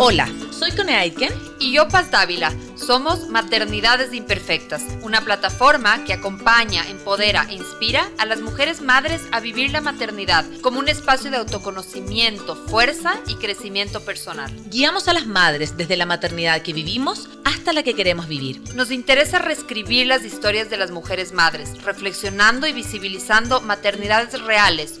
Hola, soy Cone Aitken y yo Paz Dávila. Somos Maternidades Imperfectas, una plataforma que acompaña, empodera e inspira a las mujeres madres a vivir la maternidad como un espacio de autoconocimiento, fuerza y crecimiento personal. Guiamos a las madres desde la maternidad que vivimos hasta la que queremos vivir. Nos interesa reescribir las historias de las mujeres madres, reflexionando y visibilizando maternidades reales,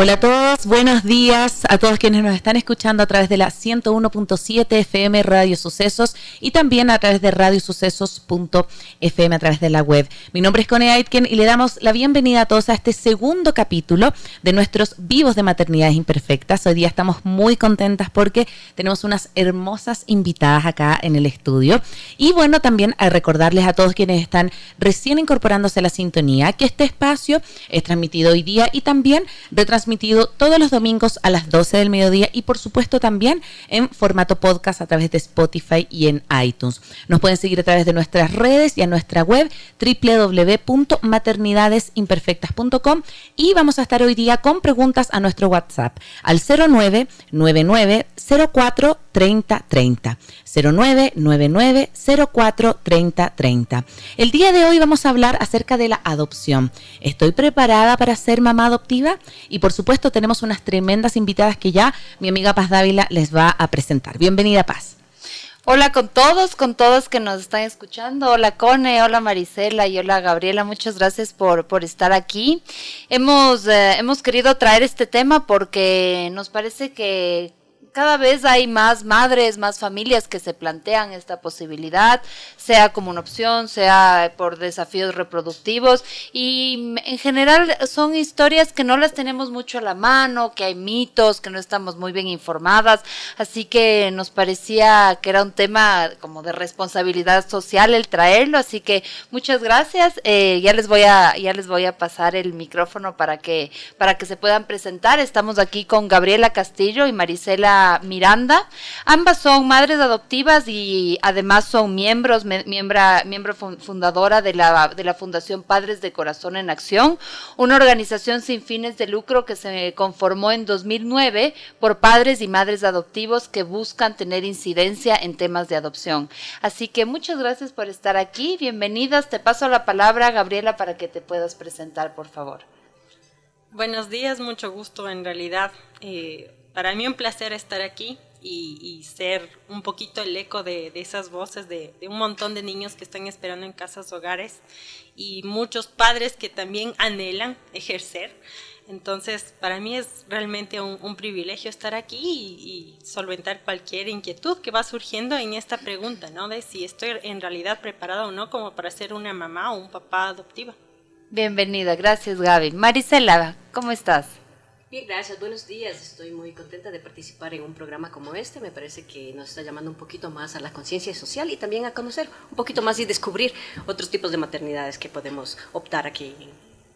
Hola a todos, buenos días a todos quienes nos están escuchando a través de la 101.7 FM Radio Sucesos y también a través de radiosucesos.fm a través de la web. Mi nombre es Cone Aitken y le damos la bienvenida a todos a este segundo capítulo de nuestros vivos de maternidades imperfectas. Hoy día estamos muy contentas porque tenemos unas hermosas invitadas acá en el estudio. Y bueno, también a recordarles a todos quienes están recién incorporándose a la sintonía que este espacio es transmitido hoy día y también retransmitido todos los domingos a las 12 del mediodía y por supuesto también en formato podcast a través de Spotify y en iTunes. Nos pueden seguir a través de nuestras redes y a nuestra web www.maternidadesimperfectas.com y vamos a estar hoy día con preguntas a nuestro WhatsApp al 0999 04 30 30 0999 04 30 30. El día de hoy vamos a hablar acerca de la adopción. ¿Estoy preparada para ser mamá adoptiva? Y por supuesto tenemos unas tremendas invitadas que ya mi amiga Paz Dávila les va a presentar. Bienvenida Paz. Hola con todos, con todos que nos están escuchando. Hola Cone, hola Marisela y hola Gabriela. Muchas gracias por, por estar aquí. Hemos, eh, hemos querido traer este tema porque nos parece que cada vez hay más madres, más familias que se plantean esta posibilidad, sea como una opción, sea por desafíos reproductivos y en general son historias que no las tenemos mucho a la mano, que hay mitos, que no estamos muy bien informadas, así que nos parecía que era un tema como de responsabilidad social el traerlo, así que muchas gracias. Eh, ya les voy a ya les voy a pasar el micrófono para que para que se puedan presentar. Estamos aquí con Gabriela Castillo y Marisela Miranda. Ambas son madres adoptivas y además son miembros, miembro fundadora de la, de la Fundación Padres de Corazón en Acción, una organización sin fines de lucro que se conformó en 2009 por padres y madres adoptivos que buscan tener incidencia en temas de adopción. Así que muchas gracias por estar aquí. Bienvenidas. Te paso la palabra, Gabriela, para que te puedas presentar, por favor. Buenos días, mucho gusto en realidad. Eh, para mí un placer estar aquí y, ser un poquito el eco de, esas voces de, un montón de niños que están esperando en casas hogares y muchos padres que también anhelan ejercer. Entonces, para mí es realmente un, privilegio estar aquí y, y, solventar cualquier inquietud que va surgiendo en esta pregunta, ¿no? De si estoy en realidad preparada o no como para ser una mamá o un papá adoptiva. Bienvenida, gracias Gaby. Marisela, ¿cómo estás? Bien, gracias, buenos días. Estoy muy contenta de participar en un programa como este. Me parece que nos está llamando un poquito más a la conciencia social y también a conocer un poquito más y descubrir otros tipos de maternidades que podemos optar aquí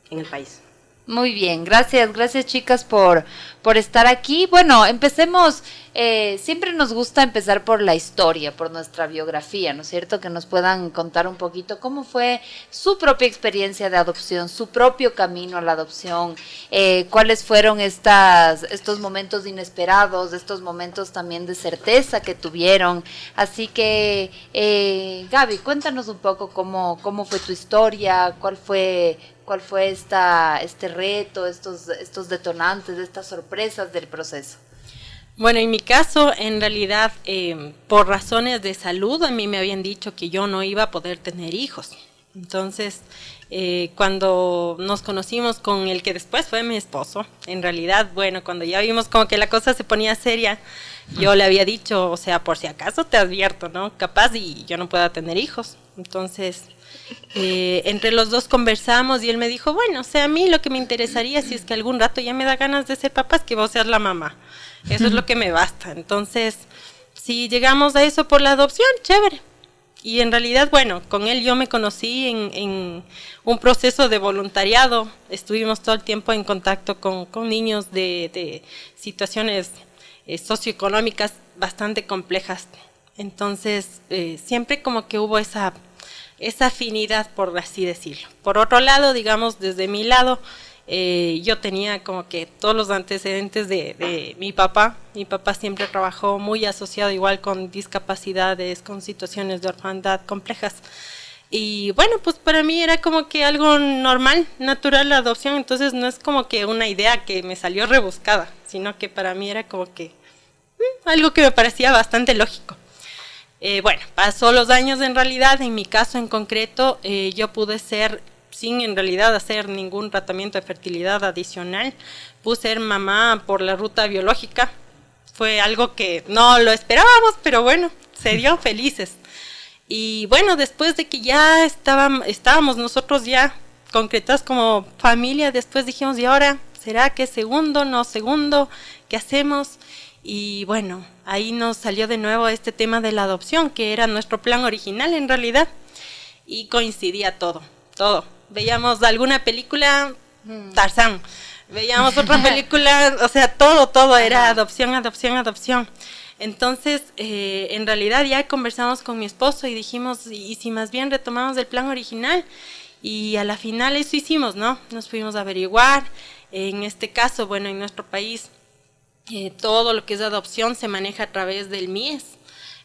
en el país. Muy bien, gracias, gracias chicas por, por estar aquí. Bueno, empecemos, eh, siempre nos gusta empezar por la historia, por nuestra biografía, ¿no es cierto? Que nos puedan contar un poquito cómo fue su propia experiencia de adopción, su propio camino a la adopción, eh, cuáles fueron estas, estos momentos inesperados, estos momentos también de certeza que tuvieron. Así que, eh, Gaby, cuéntanos un poco cómo, cómo fue tu historia, cuál fue cuál fue esta, este reto, estos, estos detonantes, estas sorpresas del proceso. Bueno, en mi caso, en realidad, em, por razones de salud, a mí me habían dicho que yo no iba a poder tener hijos. Entonces, eh, cuando nos conocimos con el que después fue mi esposo, en realidad, bueno, cuando ya vimos como que la cosa se ponía seria, yo le había dicho, o sea, por si acaso te advierto, ¿no? Capaz y yo no pueda tener hijos. Entonces, eh, entre los dos conversamos y él me dijo, bueno, o sea, a mí lo que me interesaría si es que algún rato ya me da ganas de ser papá es que vos seas la mamá. Eso es lo que me basta. Entonces, si llegamos a eso por la adopción, chévere. Y en realidad, bueno, con él yo me conocí en, un proceso de voluntariado. Estuvimos todo el tiempo en contacto con, niños de, situaciones eh, socioeconómicas bastante complejas. Entonces, eh, siempre como que hubo esa, esa afinidad, por así decirlo. Por otro lado, digamos, desde mi lado, eh, yo tenía como que todos los antecedentes de, mi papá. Mi papá siempre trabajó muy asociado igual con discapacidades, con situaciones de orfandad complejas. Y bueno, pues para mí era como que algo normal, natural la adopción, entonces no es como que una idea que me salió rebuscada, sino que para mí era como que mm, algo que me parecía bastante lógico. Eh, bueno, pasó los años en realidad, en mi caso en concreto, eh, yo pude ser sin en realidad hacer ningún tratamiento de fertilidad adicional. Puse ser mamá por la ruta biológica. Fue algo que no lo esperábamos, pero bueno, se dio felices. Y bueno, después de que ya estábamos, estábamos nosotros ya concretados como familia, después dijimos, ¿y ahora será que segundo, no segundo? ¿Qué hacemos? Y bueno, ahí nos salió de nuevo este tema de la adopción, que era nuestro plan original en realidad. Y coincidía todo, todo veíamos alguna película, mm. Tarzán, veíamos otra película, o sea, todo, todo era adopción, adopción, adopción. Entonces, eh, en realidad ya conversamos con mi esposo y dijimos, y, si más bien retomamos el plan original, y a la final eso hicimos, ¿no? Nos fuimos a averiguar. En este caso, bueno, en nuestro país, eh, todo lo que es adopción se maneja a través del MIES.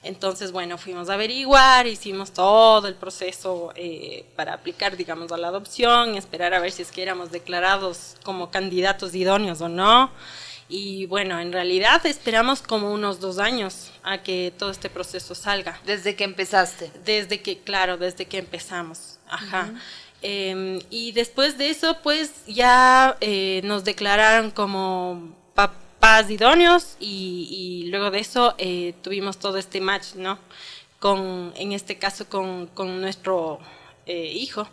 Entonces, bueno, fuimos a averiguar, hicimos todo el proceso eh, para aplicar, digamos, a la adopción, esperar a ver si es que éramos declarados como candidatos idóneos o no. Y bueno, en realidad esperamos como unos dos años a que todo este proceso salga. ¿Desde que empezaste? Desde que, claro, desde que empezamos. Ajá. Em, y después de eso, pues ya eh, nos declararon como paz idóneos y, luego de eso eh, tuvimos todo este match, ¿no? Con, en este caso con, con nuestro eh, hijo.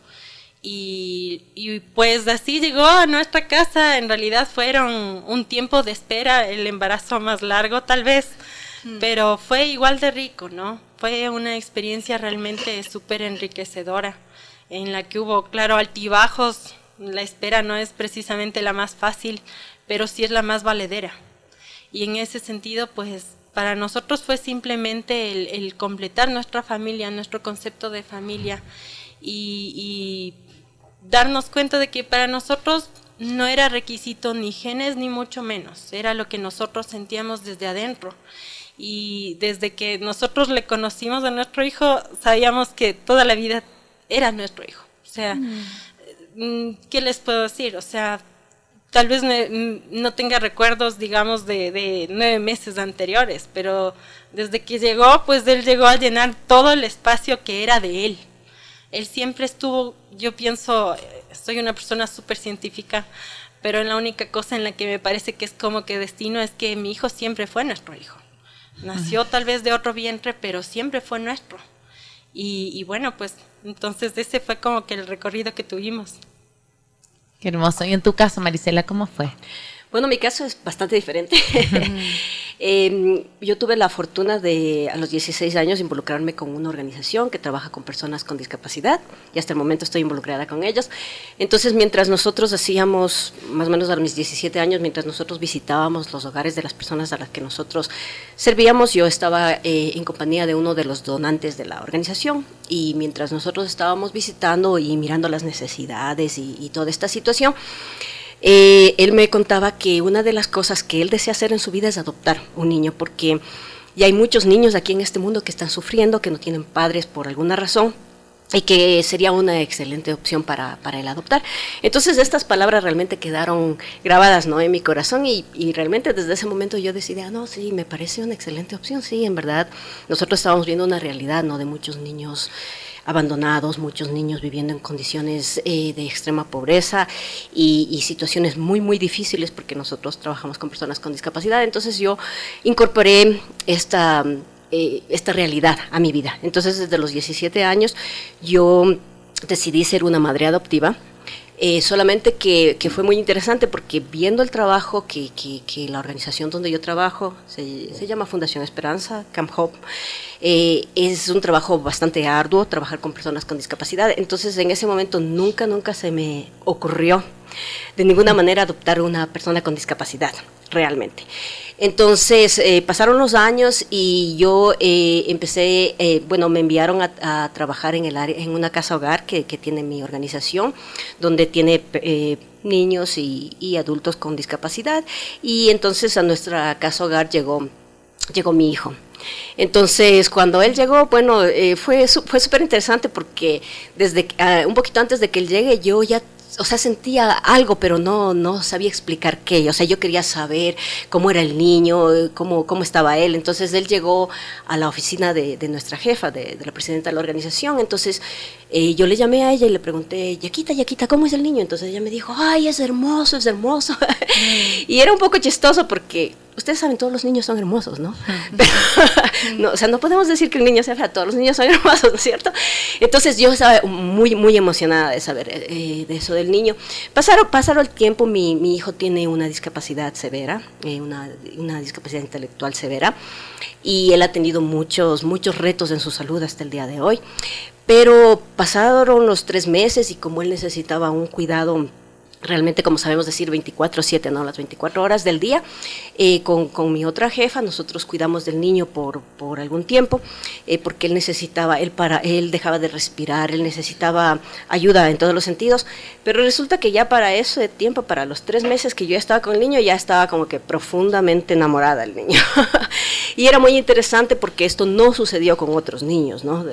Y, y, pues así llegó a nuestra casa, en realidad fueron un tiempo de espera, el embarazo más largo tal vez, mm. pero fue igual de rico, ¿no? Fue una experiencia realmente súper enriquecedora, en la que hubo, claro, altibajos, la espera no es precisamente la más fácil, pero sí es la más valedera. Y en ese sentido, pues para nosotros fue simplemente el, completar nuestra familia, nuestro concepto de familia y, darnos cuenta de que para nosotros no era requisito ni genes ni mucho menos, era lo que nosotros sentíamos desde adentro. Y desde que nosotros le conocimos a nuestro hijo, sabíamos que toda la vida era nuestro hijo. O sea, mm. Mm, ¿qué les puedo decir? O sea, tal vez no tenga recuerdos, digamos, de, nueve meses anteriores, pero desde que llegó, pues él llegó a llenar todo el espacio que era de él. Él siempre estuvo, yo pienso, soy una persona súper científica, pero la única cosa en la que me parece que es como que destino es que mi hijo siempre fue nuestro hijo. Nació tal vez de otro vientre, pero siempre fue nuestro. Y, y bueno, pues entonces ese fue como que el recorrido que tuvimos. Qué hermoso. ¿Y en tu caso, Marisela, cómo fue? Bueno, mi caso es bastante diferente. Em, yo tuve la fortuna de, a los 16 años, involucrarme con una organización que trabaja con personas con discapacidad y hasta el momento estoy involucrada con ellos. Entonces, mientras nosotros hacíamos, más o menos a mis 17 años, mientras nosotros visitábamos los hogares de las personas a las que nosotros servíamos, yo estaba eh, en compañía de uno de los donantes de la organización y mientras nosotros estábamos visitando y mirando las necesidades y, y toda esta situación, eh, él me contaba que una de las cosas que él desea hacer en su vida es adoptar un niño, porque ya hay muchos niños aquí en este mundo que están sufriendo, que no tienen padres por alguna razón, y que sería una excelente opción para, para el adoptar. Entonces estas palabras realmente quedaron grabadas ¿no? en mi corazón y, y, realmente desde ese momento yo decidí, ah, no, sí, me parece una excelente opción, sí, en verdad, nosotros estábamos viendo una realidad ¿no? de muchos niños abandonados, muchos niños viviendo en condiciones eh, de extrema pobreza y, situaciones muy, muy difíciles porque nosotros trabajamos con personas con discapacidad. Entonces yo incorporé esta, eh, esta realidad a mi vida. Entonces desde los 17 años yo decidí ser una madre adoptiva Eh, solamente que, que, fue muy interesante porque viendo el trabajo que, que, que la organización donde yo trabajo, se, se, llama Fundación Esperanza, Camp Hope, eh, es un trabajo bastante arduo trabajar con personas con discapacidad. Entonces en ese momento nunca, nunca se me ocurrió de ninguna manera adoptar una persona con discapacidad, realmente. Entonces eh, pasaron los años y yo eh, empecé, eh, bueno, me enviaron a, trabajar en, el área, en una casa hogar que, tiene mi organización, donde tiene eh, niños y, adultos con discapacidad. Y entonces a nuestra casa hogar llegó, llegó mi hijo. Entonces, cuando él llegó, bueno, eh, fue fue interesante porque desde uh, un poquito antes de que él llegue, yo ya o sea, sentía algo, pero no, no sabía explicar qué. O sea, yo quería saber cómo era el niño, cómo, cómo estaba él. Entonces él llegó a la oficina de, de nuestra jefa, de, de, la presidenta de la organización. Entonces eh, yo le llamé a ella y le pregunté, Yaquita, Yaquita, ¿cómo es el niño? Entonces ella me dijo, ay, es hermoso, es hermoso. y era un poco chistoso porque ustedes saben, todos los niños son hermosos, ¿no? Pero, no o sea, no podemos decir que el niño sea feo, todos los niños son hermosos, ¿no es cierto? Entonces yo estaba muy, muy emocionada de saber eh, de eso del niño. Pasaron, pasaron el tiempo, mi, mi hijo tiene una discapacidad severa, eh, una, una discapacidad intelectual severa, y él ha tenido muchos, muchos retos en su salud hasta el día de hoy. Pero pasaron los tres meses y como él necesitaba un cuidado realmente, como sabemos decir, 24/7, ¿no? Las 24 horas del día. Eh, con, con, mi otra jefa, nosotros cuidamos del niño por, por algún tiempo, eh, porque él necesitaba, él, para, él dejaba de respirar, él necesitaba ayuda en todos los sentidos, pero resulta que ya para ese tiempo, para los tres meses que yo estaba con el niño, ya estaba como que profundamente enamorada del niño. y era muy interesante porque esto no sucedió con otros niños, ¿no?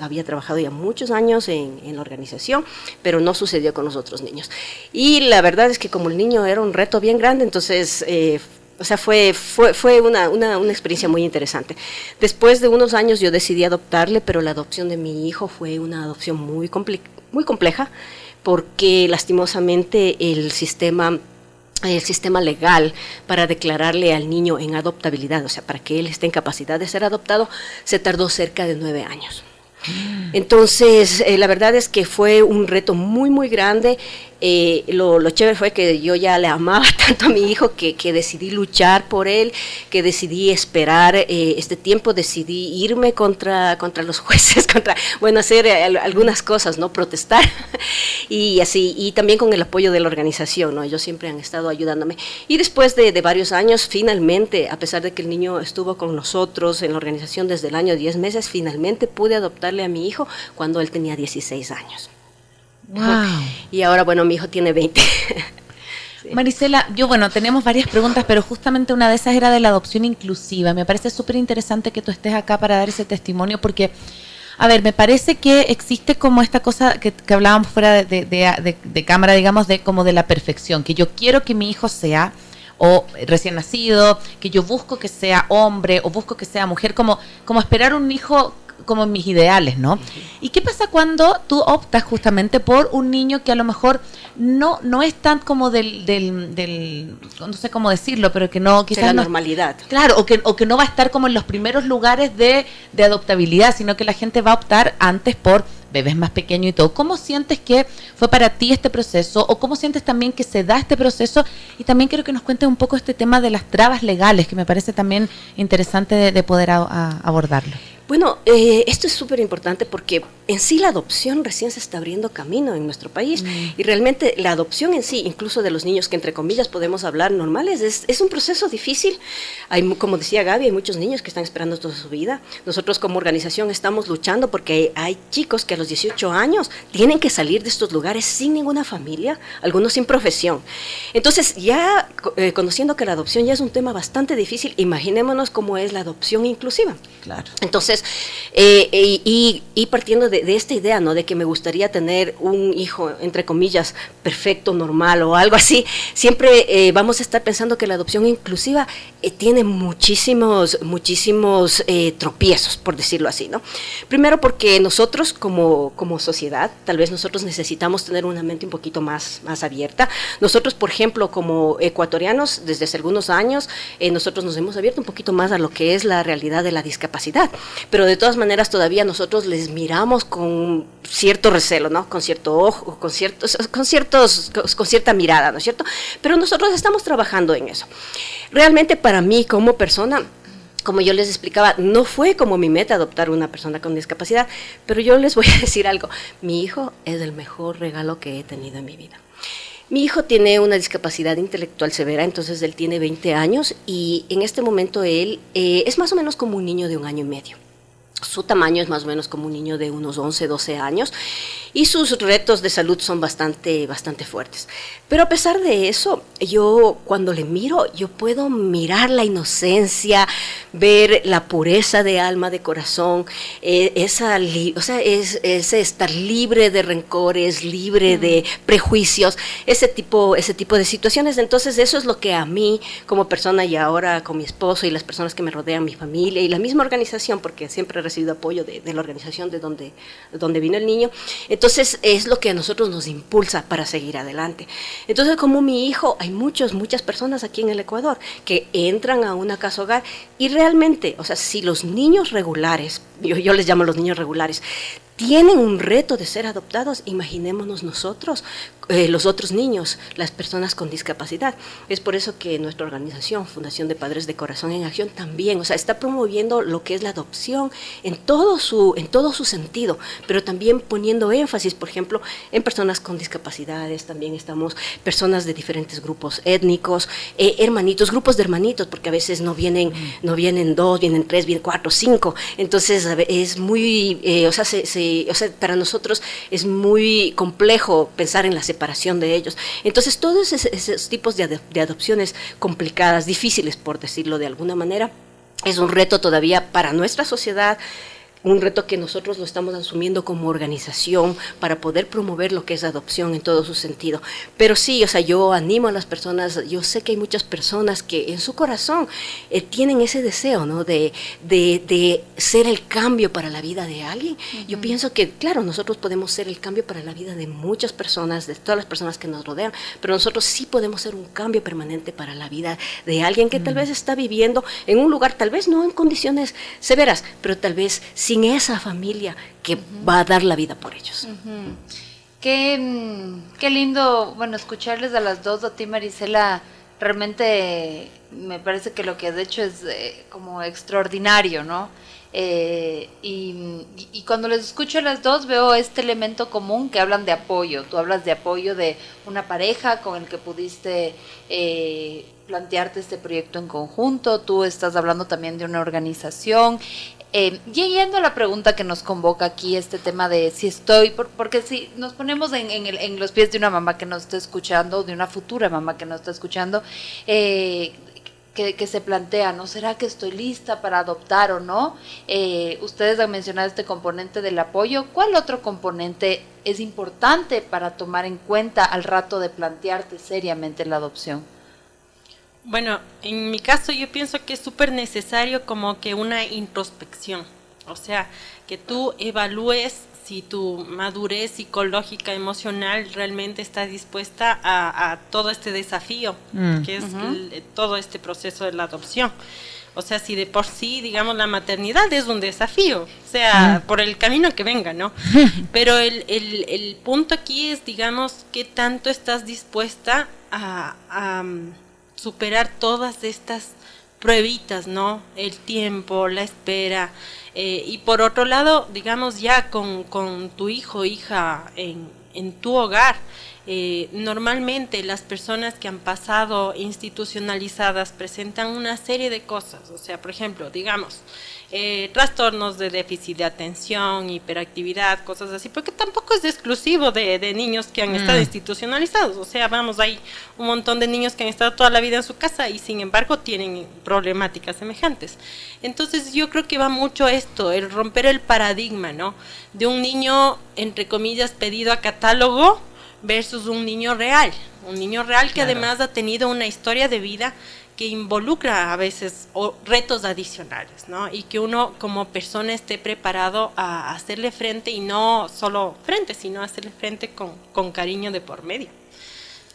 Había trabajado ya muchos años en, en la organización, pero no sucedió con los otros niños. Y y la verdad es que como el niño era un reto bien grande, entonces... Eh, o sea, fue, fue, fue una, una, una, experiencia muy interesante. Después de unos años yo decidí adoptarle, pero la adopción de mi hijo fue una adopción muy, compli muy compleja, porque lastimosamente el sistema el sistema legal para declararle al niño en adoptabilidad, o sea, para que él esté en capacidad de ser adoptado, se tardó cerca de nueve años. Entonces, eh, la verdad es que fue un reto muy, muy grande. Eh, lo, chévere fue que yo ya le amaba tanto a mi hijo que, que decidí luchar por él, que decidí esperar eh, este tiempo, decidí irme contra, contra los jueces, contra, bueno, hacer algunas cosas, ¿no? Protestar y así, y también con el apoyo de la organización, ¿no? Ellos siempre han estado ayudándome. Y después de, de varios años, finalmente, a pesar de que el niño estuvo con nosotros en la organización desde el año 10 meses, finalmente pude adoptarle a mi hijo cuando él tenía 16 años. Wow. Y ahora, bueno, mi hijo tiene 20. sí. Marisela, yo, bueno, tenemos varias preguntas, pero justamente una de esas era de la adopción inclusiva. Me parece súper interesante que tú estés acá para dar ese testimonio porque... A ver, me parece que existe como esta cosa que, que hablábamos fuera de, de, de, de, cámara, digamos, de como de la perfección, que yo quiero que mi hijo sea o recién nacido, que yo busco que sea hombre o busco que sea mujer, como, como esperar un hijo como mis ideales, ¿no? ¿Y qué pasa cuando tú optas justamente por un niño que a lo mejor no, no es tan como del, del, del no sé cómo decirlo, pero que no quizás... la no, normalidad. Claro, o que, o que no va a estar como en los primeros lugares de, de adoptabilidad, sino que la gente va a optar antes por bebés más pequeños y todo. ¿Cómo sientes que fue para ti este proceso o cómo sientes también que se da este proceso? Y también quiero que nos cuentes un poco este tema de las trabas legales, que me parece también interesante de, de poder a, a abordarlo. Bueno, eh, esto es súper importante porque en sí la adopción recién se está abriendo camino en nuestro país mm. y realmente la adopción en sí, incluso de los niños que entre comillas podemos hablar normales, es, es, un proceso difícil. Hay, como decía Gaby, hay muchos niños que están esperando toda su vida. Nosotros como organización estamos luchando porque hay, hay chicos que a los 18 años tienen que salir de estos lugares sin ninguna familia, algunos sin profesión. Entonces ya eh, conociendo que la adopción ya es un tema bastante difícil, imaginémonos cómo es la adopción inclusiva. Claro. Entonces, eh, y, y, partiendo de, esta idea, ¿no? De que me gustaría tener un hijo, entre comillas, perfecto, normal o algo así, siempre eh, vamos a estar pensando que la adopción inclusiva eh, tiene muchísimos, muchísimos eh, tropiezos, por decirlo así, ¿no? Primero porque nosotros como, como sociedad, tal vez nosotros necesitamos tener una mente un poquito más, más abierta. Nosotros, por ejemplo, como ecuatorianos, desde hace algunos años, nosotros nos hemos abierto un poquito más a lo que es la realidad de la discapacidad pero de todas maneras todavía nosotros les miramos con cierto recelo, ¿no? Con cierto ojo, con ciertos, con ciertos, con cierta mirada, ¿no es cierto? Pero nosotros estamos trabajando en eso. Realmente para mí como persona, como yo les explicaba, no fue como mi meta adoptar una persona con discapacidad, pero yo les voy a decir algo, mi hijo es el mejor regalo que he tenido en mi vida. Mi hijo tiene una discapacidad intelectual severa, entonces él tiene 20 años y en este momento él eh, es más o menos como un niño de un año y medio. Su tamaño es más o menos como un niño de unos 11, 12 años y sus retos de salud son bastante, bastante fuertes. Pero a pesar de eso, yo cuando le miro, yo puedo mirar la inocencia, ver la pureza de alma, de corazón, eh, esa, o sea, es, ese estar libre de rencores, libre de prejuicios, ese tipo, ese tipo de situaciones. Entonces eso es lo que a mí como persona y ahora con mi esposo y las personas que me rodean, mi familia y la misma organización, porque siempre recibido apoyo de, la organización de donde, de donde vino el niño, entonces es lo que a nosotros nos impulsa para seguir adelante. Entonces, como mi hijo, hay muchos, muchas personas aquí en el Ecuador que entran a una casa hogar y realmente, o sea, si los niños regulares, yo, yo les llamo los niños regulares, tienen un reto de ser adoptados, imaginémonos nosotros, eh, los otros niños, las personas con discapacidad. Es por eso que nuestra organización, Fundación de Padres de Corazón en Acción, también, o sea, está promoviendo lo que es la adopción en todo su, en todo su sentido, pero también poniendo énfasis, por ejemplo, en personas con discapacidades, también estamos personas de diferentes grupos étnicos, eh, hermanitos, grupos de hermanitos, porque a veces no vienen, no vienen dos, vienen tres, vienen cuatro, cinco, entonces es muy, eh, o sea, se para nosotros es muy complejo pensar en la separación de ellos. Entonces, todos esos, tipos de adopciones complicadas, difíciles, por decirlo de alguna manera, es un reto todavía para nuestra sociedad, un reto que nosotros lo estamos asumiendo como organización para poder promover lo que es adopción en todo su sentido. Pero sí, o sea, yo animo a las personas, yo sé que hay muchas personas que en su corazón eh, tienen ese deseo, ¿no? De, de, ser el cambio para la vida de alguien. Yo pienso que, claro, nosotros podemos ser el cambio para la vida de muchas personas, de todas las personas que nos rodean, pero nosotros sí podemos ser un cambio permanente para la vida de alguien que tal vez está viviendo en un lugar, tal vez no en condiciones severas, pero tal vez sí sin esa familia que va a dar la vida por ellos. qué, mm, qué, lindo, bueno, escucharles a las dos, a ti Marisela, realmente me parece que lo que has hecho es eh, como extraordinario, ¿no? Eh, y, cuando les escucho a las dos veo este elemento común que hablan de apoyo. Tú hablas de apoyo de una pareja con el que pudiste eh, plantearte este proyecto en conjunto. Tú estás hablando también de una organización. Eh, yendo a la pregunta que nos convoca aquí, este tema de si estoy, porque si nos ponemos en, los pies de una mamá que nos está escuchando, de una futura mamá que nos está escuchando, eh, que, se plantea, ¿no? ¿Será que estoy lista para adoptar o no? Eh, ustedes han mencionado este componente del apoyo. ¿Cuál otro componente es importante para tomar en cuenta al rato de plantearte seriamente la adopción? Bueno, en mi caso yo pienso que es súper necesario como que una introspección, o sea, que tú evalúes si tu madurez psicológica, emocional realmente está dispuesta a, todo este desafío, mm. que es todo este proceso de la adopción. O sea, si de por sí, digamos, la maternidad es un desafío, o sea, mm. por el camino que venga, ¿no? Pero el, el, el, punto aquí es, digamos, qué tanto estás dispuesta a, a superar todas estas pruebitas, ¿no? El tiempo, la espera. Eh, y por otro lado, digamos, ya con, con tu hijo, hija, en, en tu hogar, eh, normalmente las personas que han pasado institucionalizadas presentan una serie de cosas. O sea, por ejemplo, digamos, eh, trastornos de déficit de atención, hiperactividad, cosas así, porque tampoco es exclusivo de, niños que han estado mm. institucionalizados. O sea, vamos, hay un montón de niños que han estado toda la vida en su casa y sin embargo tienen problemáticas semejantes. Entonces yo creo que va mucho esto, el romper el paradigma, ¿no? De un niño, entre comillas, pedido a catálogo versus un niño real. Un niño real que además ha tenido una historia de vida que involucra a veces retos adicionales, ¿no? Y que uno como persona esté preparado a hacerle frente y no solo frente, sino hacerle frente con, con cariño de por medio.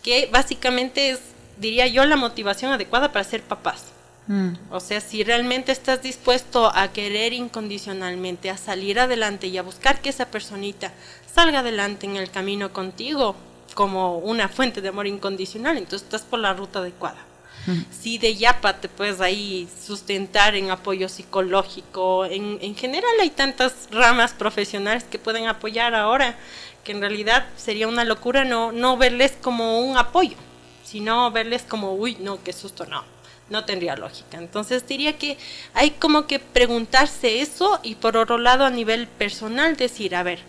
Que básicamente es, diría yo, la motivación adecuada para ser papás. Mm. O sea, si realmente estás dispuesto a querer incondicionalmente, a salir adelante y a buscar que esa personita salga adelante en el camino contigo como una fuente de amor incondicional, entonces estás por la ruta adecuada. Mm. Si de Yapa te puedes ahí sustentar en apoyo psicológico, en, en general hay tantas ramas profesionales que pueden apoyar ahora que en realidad sería una locura no, no verles como un apoyo, sino verles como, uy, no, qué susto, no no tendría lógica. Entonces diría que hay como que preguntarse eso y por otro lado a nivel personal decir, a ver,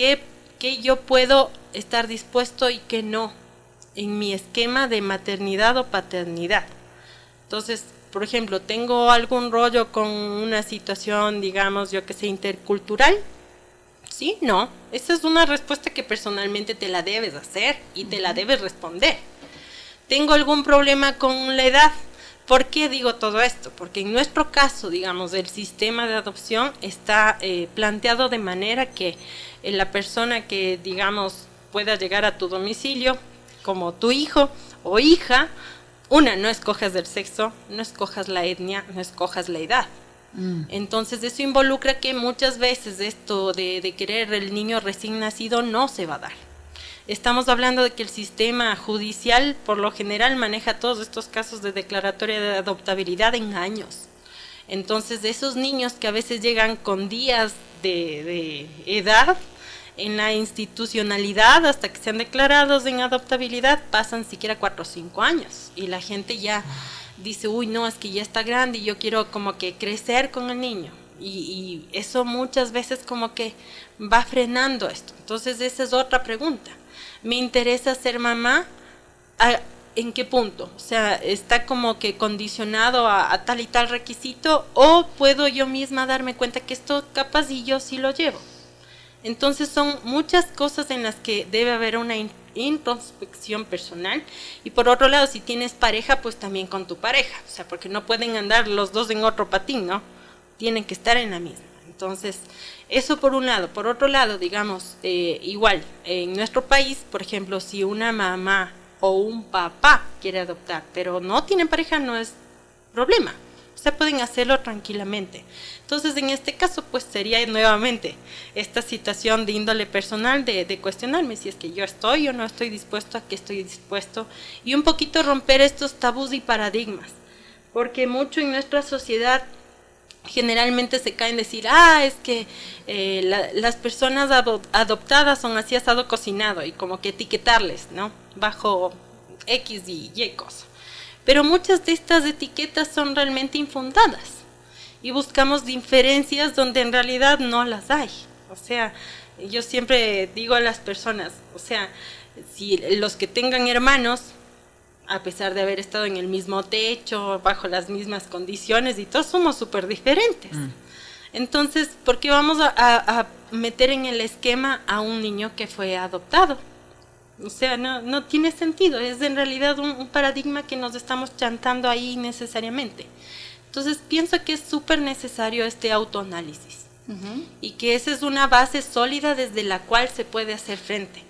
¿qué, qué yo puedo estar dispuesto y qué no en mi esquema de maternidad o paternidad? Entonces, por ejemplo, tengo algún rollo con una situación, digamos, yo que sé, intercultural. Sí, no. Esa es una respuesta que personalmente te la debes hacer y te la debes responder. Tengo algún problema con la edad ¿Por qué digo todo esto? Porque en nuestro caso, digamos, el sistema de adopción está eh, planteado de manera que eh, la persona que, digamos, pueda llegar a tu domicilio, como tu hijo o hija, una, no escojas del sexo, no escojas la etnia, no escojas la edad. Mm. Entonces eso involucra que muchas veces esto de, de querer el niño recién nacido no se va a dar. Estamos hablando de que el sistema judicial por lo general maneja todos estos casos de declaratoria de adoptabilidad en años. Entonces, de esos niños que a veces llegan con días de, edad en la institucionalidad hasta que sean declarados en adoptabilidad, pasan siquiera cuatro o cinco años. Y la gente ya dice, uy, no, es que ya está grande y yo quiero como que crecer con el niño. Y, eso muchas veces como que va frenando esto. Entonces, esa es otra pregunta me interesa ser mamá, ¿en qué punto? O sea, ¿está como que condicionado a, tal y tal requisito o puedo yo misma darme cuenta que esto capaz y yo sí lo llevo? Entonces son muchas cosas en las que debe haber una introspección personal y por otro lado si tienes pareja pues también con tu pareja, o sea, porque no pueden andar los dos en otro patín, ¿no? Tienen que estar en la misma. Entonces, eso por un lado. Por otro lado, digamos, eh, igual, en nuestro país, por ejemplo, si una mamá o un papá quiere adoptar, pero no tienen pareja, no es problema. O sea, pueden hacerlo tranquilamente. Entonces, en este caso, pues sería nuevamente esta situación de índole personal de, cuestionarme si es que yo estoy o no estoy dispuesto, a qué estoy dispuesto, y un poquito romper estos tabús y paradigmas. Porque mucho en nuestra sociedad generalmente se caen decir, ah, es que eh, las personas adoptadas son así asado cocinado y como que etiquetarles, ¿no? Bajo X y Y cosa. Pero muchas de estas etiquetas son realmente infundadas y buscamos diferencias donde en realidad no las hay. O sea, yo siempre digo a las personas, o sea, si los que tengan hermanos a pesar de haber estado en el mismo techo, bajo las mismas condiciones y todos somos súper diferentes. Mm. Entonces, ¿por qué vamos a, meter en el esquema a un niño que fue adoptado? O sea, no, no tiene sentido, es en realidad un, paradigma que nos estamos chantando ahí necesariamente. Entonces, pienso que es súper necesario este autoanálisis y que esa es una base sólida desde la cual se puede hacer frente.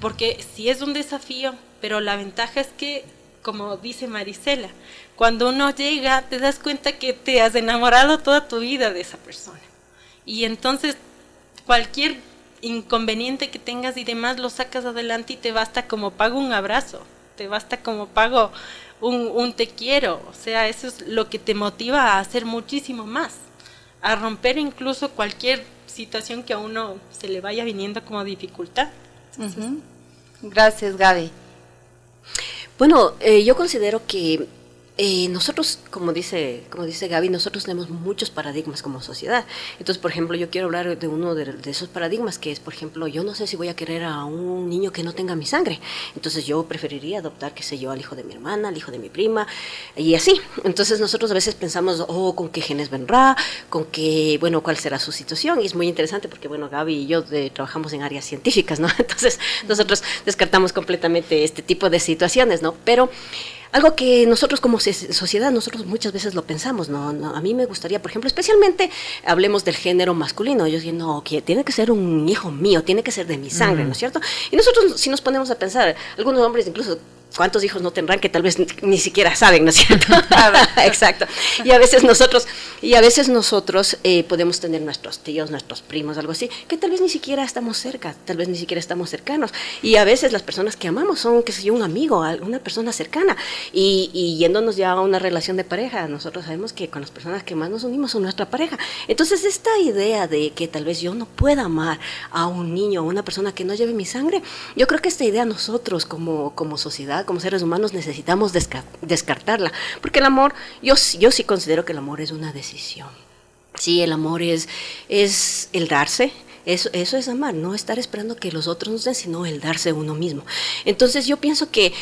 Porque si es un desafío, pero la ventaja es que, como dice Marisela, cuando uno llega te das cuenta que te has enamorado toda tu vida de esa persona. Y entonces cualquier inconveniente que tengas y demás lo sacas adelante y te basta como pago un abrazo, te basta como pago un, un te quiero. O sea, eso es lo que te motiva a hacer muchísimo más, a romper incluso cualquier situación que a uno se le vaya viniendo como dificultad. Gracias, Gaby. Bueno, eh, yo considero que eh, nosotros, como dice, como dice Gaby, nosotros tenemos muchos paradigmas como sociedad. Entonces, por ejemplo, yo quiero hablar de uno de, esos paradigmas que es, por ejemplo, yo no sé si voy a querer a un niño que no tenga mi sangre. Entonces, yo preferiría adoptar, qué sé yo, al hijo de mi hermana, al hijo de mi prima, y así. Entonces, nosotros a veces pensamos, oh, con qué genes vendrá, con qué, bueno, cuál será su situación. Y es muy interesante porque, bueno, Gaby y yo eh, trabajamos en áreas científicas, ¿no? Entonces, nosotros descartamos completamente este tipo de situaciones, ¿no? Pero algo que nosotros como sociedad, nosotros muchas veces lo pensamos, ¿no? a mí me gustaría, por ejemplo, especialmente hablemos del género masculino, yo digo, no, que tiene que ser un hijo mío, tiene que ser de mi sangre, ¿no es cierto? Y nosotros si nos ponemos a pensar, algunos hombres incluso cuántos hijos no tendrán que tal vez ni, siquiera saben, ¿no es cierto? Exacto. Y a veces nosotros, y a veces nosotros eh, podemos tener nuestros tíos, nuestros primos, algo así, que tal vez ni siquiera estamos cerca, tal vez ni siquiera estamos cercanos. Y a veces las personas que amamos son, qué sé yo, un amigo, una persona cercana. Y, y yéndonos ya a una relación de pareja, nosotros sabemos que con las personas que más nos unimos son nuestra pareja. Entonces, esta idea de que tal vez yo no pueda amar a un niño, a una persona que no lleve mi sangre, yo creo que esta idea nosotros como, como sociedad, como seres humanos, necesitamos descartarla. Porque el amor, yo, sí considero que el amor es una decisión. Sí, el amor es, es el darse, eso, eso es amar, no estar esperando que los otros nos den, sino el darse uno mismo. Entonces yo pienso que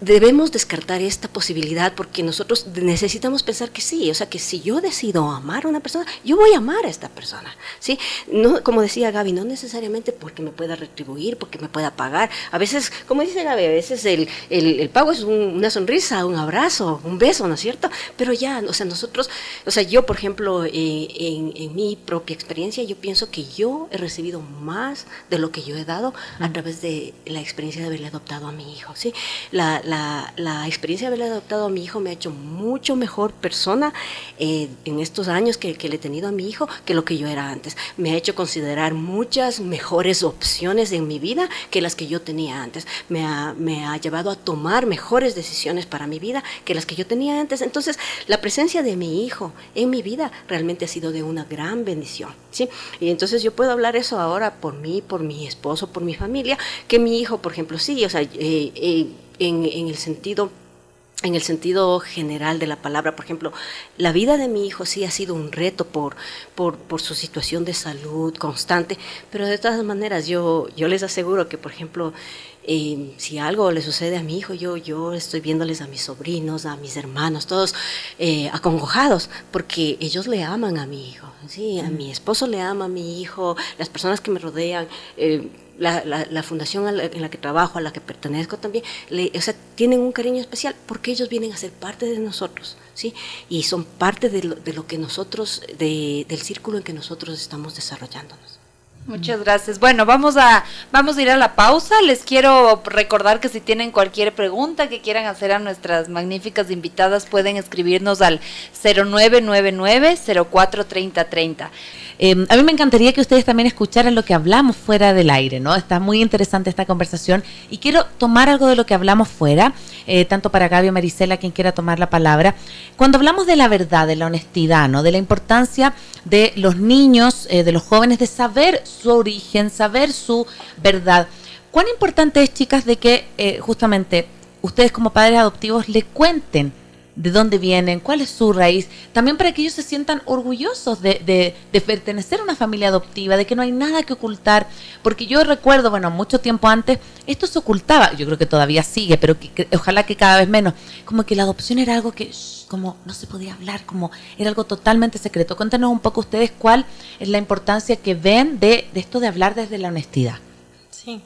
debemos descartar esta posibilidad porque nosotros necesitamos pensar que sí, o sea, que si yo decido amar a una persona, yo voy a amar a esta persona, ¿sí? No, como decía Gaby, no necesariamente porque me pueda retribuir, porque me pueda pagar. A veces, como dice Gaby, a veces el, el, pago es una sonrisa, un abrazo, un beso, ¿no es cierto? Pero ya, o sea, nosotros, o sea, yo, por ejemplo, eh, en, en mi propia experiencia, yo pienso que yo he recibido más de lo que yo he dado a través de la experiencia de haberle adoptado a mi hijo. ¿sí? La, la, la experiencia de haberle adoptado a mi hijo me ha hecho mucho mejor persona eh, en estos años que, que, le he tenido a mi hijo que lo que yo era antes. Me ha hecho considerar muchas mejores opciones en mi vida que las que yo tenía antes. Me ha, me ha llevado a tomar mejores decisiones para mi vida que las que yo tenía antes. Entonces, la presencia de mi hijo en mi vida realmente ha sido de una gran bendición. ¿sí? Y entonces yo puedo hablar eso ahora por mí, por mi esposo, por mi familia, que mi hijo, por ejemplo, sí, o sea, eh, eh, en, el sentido en el sentido general de la palabra, por ejemplo, la vida de mi hijo sí ha sido un reto por, por, por, su situación de salud constante, pero de todas maneras yo, yo les aseguro que, por ejemplo, eh, si algo le sucede a mi hijo, yo, yo estoy viéndoles a mis sobrinos, a mis hermanos, todos eh, acongojados, porque ellos le aman a mi hijo, ¿sí? a mi esposo le ama a mi hijo, las personas que me rodean. Eh, la, la, fundación en la que trabajo, a la que pertenezco también, o sea, tienen un cariño especial porque ellos vienen a ser parte de nosotros, ¿sí? Y son parte de lo, de lo que nosotros, de, del círculo en que nosotros estamos desarrollándonos. Muchas gracias. Bueno, vamos a vamos a ir a la pausa. Les quiero recordar que si tienen cualquier pregunta que quieran hacer a nuestras magníficas invitadas pueden escribirnos al 0999 043030. Em, a mí me encantaría que ustedes también escucharan lo que hablamos fuera del aire, ¿no? Está muy interesante esta conversación y quiero tomar algo de lo que hablamos fuera, eh, tanto para Gaby o Marisela, quien quiera tomar la palabra. Cuando hablamos de la verdad, de la honestidad, ¿no? De la importancia de los niños, eh, de los jóvenes, de saber su origen, saber su verdad. ¿Cuán importante es, chicas, de que eh, justamente ustedes como padres adoptivos le cuenten de dónde vienen, cuál es su raíz, también para que ellos se sientan orgullosos de, de, pertenecer a una familia adoptiva, de que no hay nada que ocultar, porque yo recuerdo, bueno, mucho tiempo antes, esto se ocultaba, yo creo que todavía sigue, pero ojalá que cada vez menos, como que la adopción era algo que como no se podía hablar, como era algo totalmente secreto. Cuéntanos un poco ustedes cuál es la importancia que ven de, de esto de hablar desde la honestidad. Sí.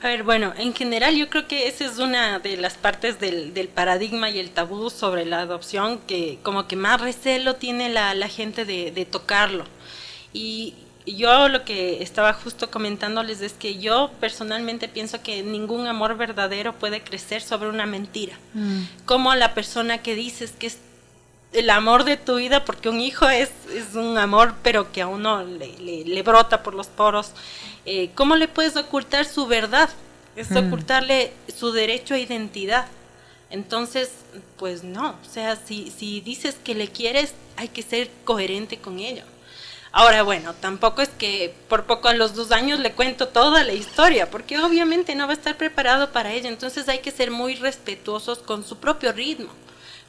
A ver, bueno, en general yo creo que esa es una de las partes del, del, paradigma y el tabú sobre la adopción que como que más recelo tiene la, la gente de, de, tocarlo. Y yo lo que estaba justo comentándoles es que yo personalmente pienso que ningún amor verdadero puede crecer sobre una mentira. Mm. Como la persona que dices que es el amor de tu vida, porque un hijo es, es un amor, pero que a uno le, le, le brota por los poros eh, ¿cómo le puedes ocultar su verdad? Es mm. ocultarle su derecho a identidad. Entonces, pues no, o sea, si, si dices que le quieres, hay que ser coherente con ello. Ahora, bueno, tampoco es que por poco a los dos años le cuento toda la historia, porque obviamente no va a estar preparado para ello. Entonces hay que ser muy respetuosos con su propio ritmo,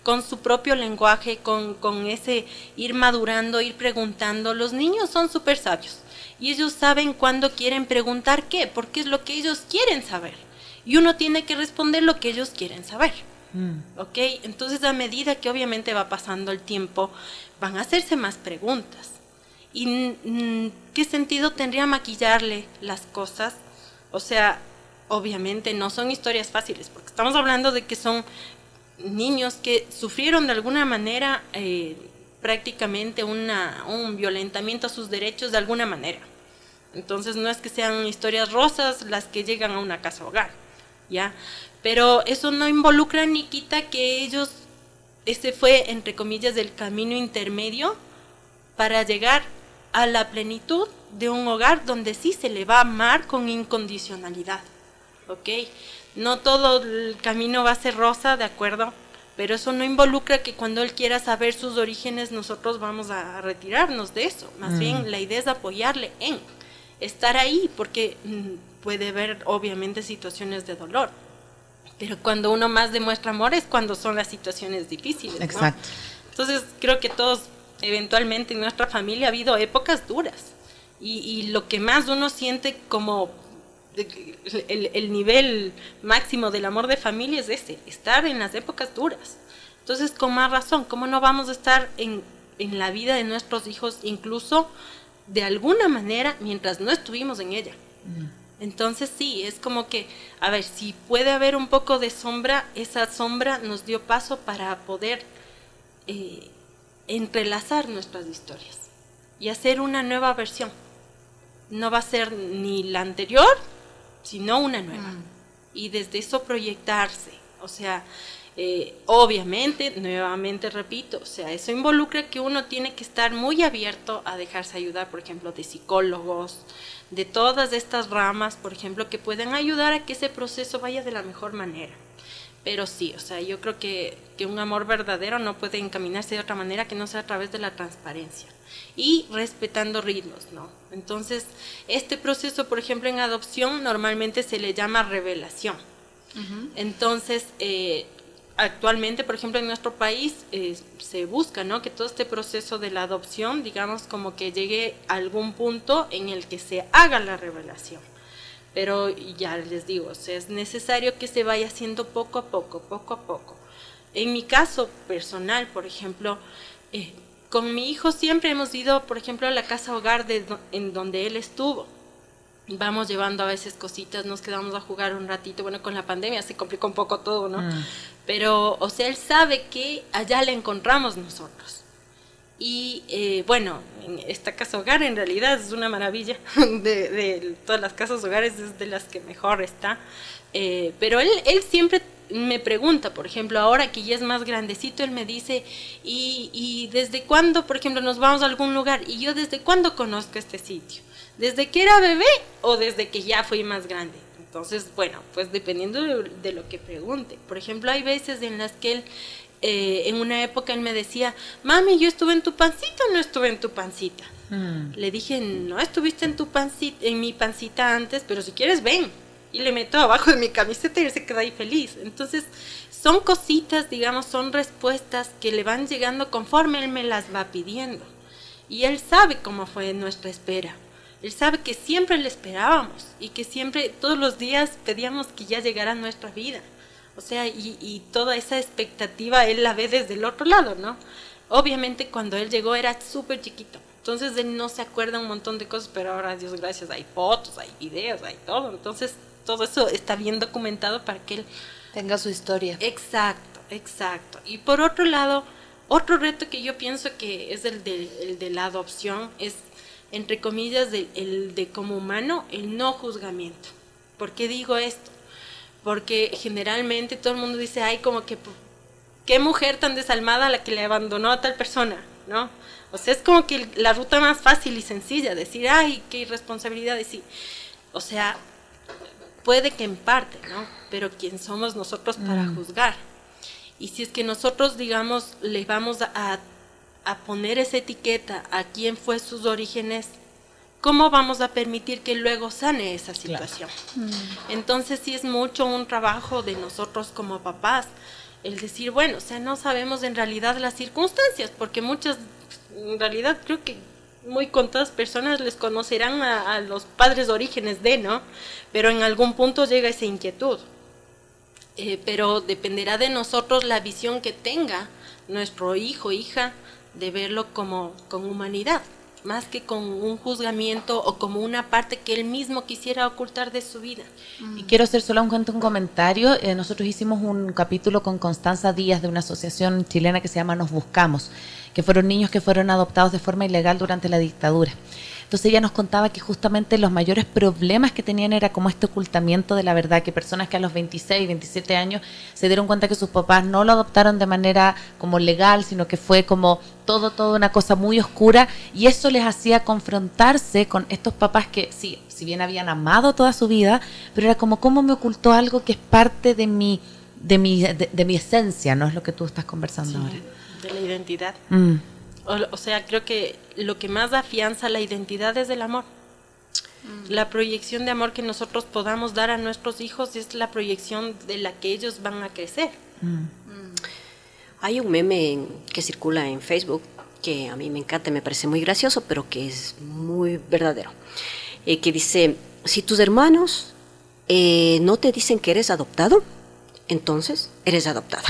con su propio lenguaje, con, con ese ir madurando, ir preguntando. Los niños son súper sabios y ellos saben cuándo quieren preguntar qué, porque es lo que ellos quieren saber. Y uno tiene que responder lo que ellos quieren saber. Mm. ¿Ok? Entonces a medida que obviamente va pasando el tiempo, van a hacerse más preguntas. ¿Y qué sentido tendría maquillarle las cosas? O sea, obviamente no son historias fáciles, porque estamos hablando de que son niños que sufrieron de alguna manera eh, prácticamente una, un violentamiento a sus derechos de alguna manera. Entonces no es que sean historias rosas las que llegan a una casa hogar. ¿ya? Pero eso no involucra ni quita que ellos, ese fue, entre comillas, el camino intermedio para llegar a la plenitud de un hogar donde sí se le va a amar con incondicionalidad, ¿ok? No todo el camino va a ser rosa, ¿de acuerdo? Pero eso no involucra que cuando él quiera saber sus orígenes nosotros vamos a retirarnos de eso. Más Mm. bien la idea es apoyarle en estar ahí, porque mm, puede haber obviamente situaciones de dolor. Pero cuando uno más demuestra amor es cuando son las situaciones difíciles. ¿no? Exacto. Entonces creo que todos, eventualmente en nuestra familia ha habido épocas duras. Y, y lo que más uno siente como el, el nivel máximo del amor de familia es ese, estar en las épocas duras. Entonces, con más razón, ¿cómo no vamos a estar en, en la vida de nuestros hijos incluso de alguna manera mientras no estuvimos en ella? Entonces sí, es como que, a ver, si puede haber un poco de sombra, esa sombra nos dio paso para poder eh, entrelazar nuestras historias y hacer una nueva versión. No va a ser ni la anterior, sino una nueva. Y desde eso proyectarse. O sea, eh, obviamente, nuevamente repito, o sea, eso involucra que uno tiene que estar muy abierto a dejarse ayudar, por ejemplo, de psicólogos, de todas estas ramas, por ejemplo, que pueden ayudar a que ese proceso vaya de la mejor manera. Pero sí, o sea, yo creo que, que un amor verdadero no puede encaminarse de otra manera que no sea a través de la transparencia y respetando ritmos, ¿no? Entonces, este proceso, por ejemplo, en adopción normalmente se le llama revelación. Entonces, eh, actualmente, por ejemplo, en nuestro país eh, se busca, ¿no? Que todo este proceso de la adopción, digamos, como que llegue a algún punto en el que se haga la revelación. Pero ya les digo, o es necesario que se vaya haciendo poco a poco, poco a poco. En mi caso personal, por ejemplo, eh, con mi hijo siempre hemos ido, por ejemplo, a la casa hogar de en donde él estuvo. Vamos llevando a veces cositas, nos quedamos a jugar un ratito. Bueno, con la pandemia se complicó un poco todo, ¿no? Mm. Pero, o sea, él sabe que allá le encontramos nosotros. Y eh, bueno, en esta casa hogar en realidad es una maravilla. De, de todas las casas hogares es de las que mejor está. Eh, pero él, él siempre me pregunta, por ejemplo, ahora que ya es más grandecito, él me dice, ¿y, y desde cuándo, por ejemplo, nos vamos a algún lugar? Y yo, ¿desde cuándo conozco este sitio? ¿Desde que era bebé o desde que ya fui más grande? Entonces, bueno, pues dependiendo de, de lo que pregunte. Por ejemplo, hay veces en las que él, eh, en una época, él me decía, mami, yo estuve en tu pancita o no estuve en tu pancita. Mm. Le dije, no estuviste en tu pancita, en mi pancita antes, pero si quieres ven. Y le meto abajo de mi camiseta y él se queda ahí feliz. Entonces, son cositas, digamos, son respuestas que le van llegando conforme él me las va pidiendo. Y él sabe cómo fue nuestra espera. Él sabe que siempre le esperábamos y que siempre, todos los días pedíamos que ya llegara nuestra vida. O sea, y, y toda esa expectativa él la ve desde el otro lado, ¿no? Obviamente cuando él llegó era súper chiquito. Entonces él no se acuerda un montón de cosas, pero ahora, Dios gracias, hay fotos, hay videos, hay todo. Entonces todo eso está bien documentado para que él Tenga su historia. Exacto, exacto. Y por otro lado, otro reto que yo pienso que es el de, el de la adopción es, entre comillas, de- el de como humano, el no juzgamiento. ¿Por qué digo esto? Porque generalmente todo el mundo dice, ay, como que, qué mujer tan desalmada la que le abandonó a tal persona, ¿no? O sea, es como que la ruta más fácil y sencilla, decir, ay, qué irresponsabilidad, decir, o sea, puede que en parte, ¿no? Pero ¿quién somos nosotros para juzgar? Y si es que nosotros, digamos, le vamos a, a- poner esa etiqueta a quién fue sus orígenes, ¿cómo vamos a permitir que luego sane esa situación? Entonces sí es mucho un trabajo de nosotros como papás, el decir, bueno, o sea, no sabemos en realidad las circunstancias, porque muchas, en realidad creo que muy contadas personas les conocerán a, a los padres de orígenes de, ¿no? Pero en algún punto llega esa inquietud. Eh, pero dependerá de nosotros la visión que tenga nuestro hijo, hija, de verlo como con humanidad, más que con un juzgamiento o como una parte que él mismo quisiera ocultar de su vida. Y quiero hacer solo un, cuento, un comentario. Eh, nosotros hicimos un capítulo con Constanza Díaz de una asociación chilena que se llama Nos Buscamos, que fueron niños que fueron adoptados de forma ilegal durante la dictadura. Entonces ella nos contaba que justamente los mayores problemas que tenían era como este ocultamiento de la verdad, que personas que a los 26, 27 años se dieron cuenta que sus papás no lo adoptaron de manera como legal, sino que fue como todo, todo una cosa muy oscura y eso les hacía confrontarse con estos papás que sí, si bien habían amado toda su vida, pero era como cómo me ocultó algo que es parte de mi de mi, de, mi esencia, ¿no? Es lo que tú estás conversando ahora. De la identidad. Mm. O, sea, creo que lo que más afianza la identidad es el amor. Mm. La proyección de amor que nosotros podamos dar a nuestros hijos es la proyección de la que ellos van a crecer. Mm. Hay un meme que circula en Facebook que a mí me encanta, me parece muy gracioso, pero que es muy verdadero. Eh, que dice, si tus hermanos eh, no te dicen que eres adoptado, entonces eres adoptado.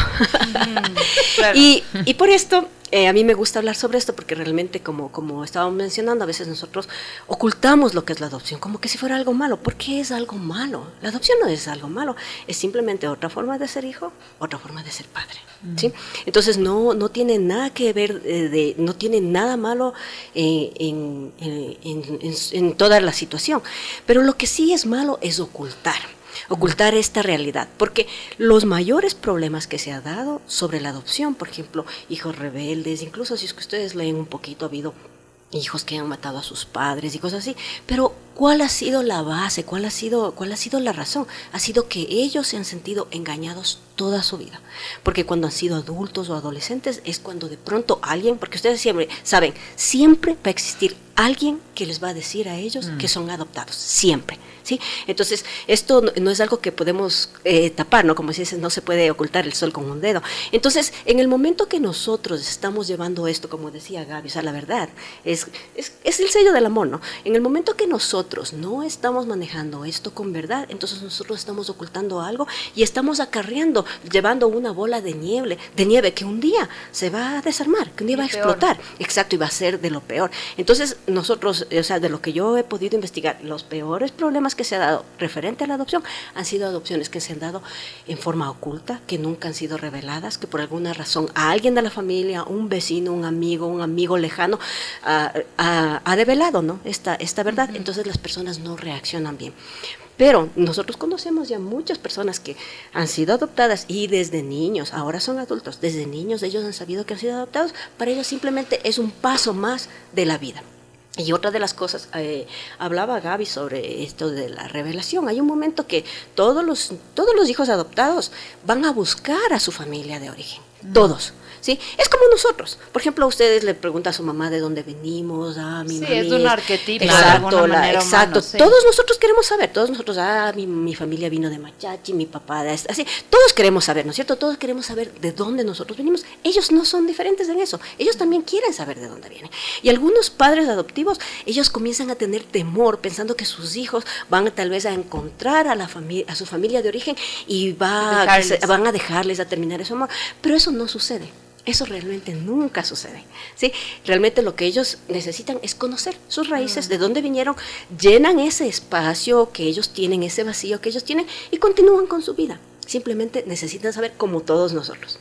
y, y, por esto, eh, a mí me gusta hablar sobre esto porque realmente, como, como estábamos mencionando, a veces nosotros ocultamos lo que es la adopción, como que si fuera algo malo. ¿Por qué es algo malo? La adopción no es algo malo, es simplemente otra forma de ser hijo, otra forma de ser padre. ¿sí? Entonces no, no tiene nada que ver, eh, de, no tiene nada malo eh, en, en, en toda la situación. Pero lo que sí es malo es ocultar ocultar esta realidad, porque los mayores problemas que se ha dado sobre la adopción, por ejemplo, hijos rebeldes, incluso si es que ustedes leen un poquito, ha habido hijos que han matado a sus padres y cosas así, pero ¿cuál ha sido la base? ¿Cuál ha sido cuál ha sido la razón? Ha sido que ellos se han sentido engañados toda su vida, porque cuando han sido adultos o adolescentes es cuando de pronto alguien, porque ustedes siempre saben, siempre va a existir alguien que les va a decir a ellos que mm. son adoptados, siempre. ¿sí? Entonces, esto no, es algo que podemos eh, tapar, ¿no? Como si dices, no se puede ocultar el sol con un dedo. Entonces, en el momento que nosotros estamos llevando esto, como decía Gaby, o sea, la verdad, es, es, es el sello del amor, ¿no? En el momento que nosotros no estamos manejando esto con verdad, entonces nosotros estamos ocultando algo y estamos acarreando, llevando una bola de nieve, de nieve que un día se va a desarmar, que un día va a explotar. Exacto, y va a ser de lo peor. Entonces, nosotros, o sea, de lo que yo he podido investigar, los peores problemas que se ha dado referente a la adopción han sido adopciones que se han dado en forma oculta, que nunca han sido reveladas, que por alguna razón a alguien de la familia, un vecino, un amigo, un amigo lejano, ha, develado ¿no? esta, esta verdad. Entonces las personas no reaccionan bien. Pero nosotros conocemos ya muchas personas que han sido adoptadas y desde niños, ahora son adultos, desde niños ellos han sabido que han sido adoptados, para ellos simplemente es un paso más de la vida. Y otra de las cosas, eh, hablaba Gaby sobre esto de la revelación. Hay un momento que todos los, todos los hijos adoptados van a buscar a su familia de origen, todos. ¿Sí? Es como nosotros. Por ejemplo, a ustedes le preguntan a su mamá de dónde venimos, a mi sí, es un arquetipo. Exacto, exacto. Todos nosotros queremos saber, todos nosotros, ah, mi, familia vino de Machachi, mi papá, de así. Todos queremos saber, ¿no es cierto? Todos queremos saber de dónde nosotros venimos. Ellos no son diferentes en eso. Ellos también quieren saber de dónde vienen. Y algunos padres adoptivos, ellos comienzan a tener temor pensando que sus hijos van tal vez a encontrar a, la familia, a su familia de origen y va, van a dejarles a terminar ese amor. Pero eso no sucede. Eso realmente nunca sucede. ¿sí? Realmente lo que ellos necesitan es conocer sus raíces, de dónde vinieron, llenan ese espacio que ellos tienen, ese vacío que ellos tienen y continúan con su vida. Simplemente necesitan saber como todos nosotros.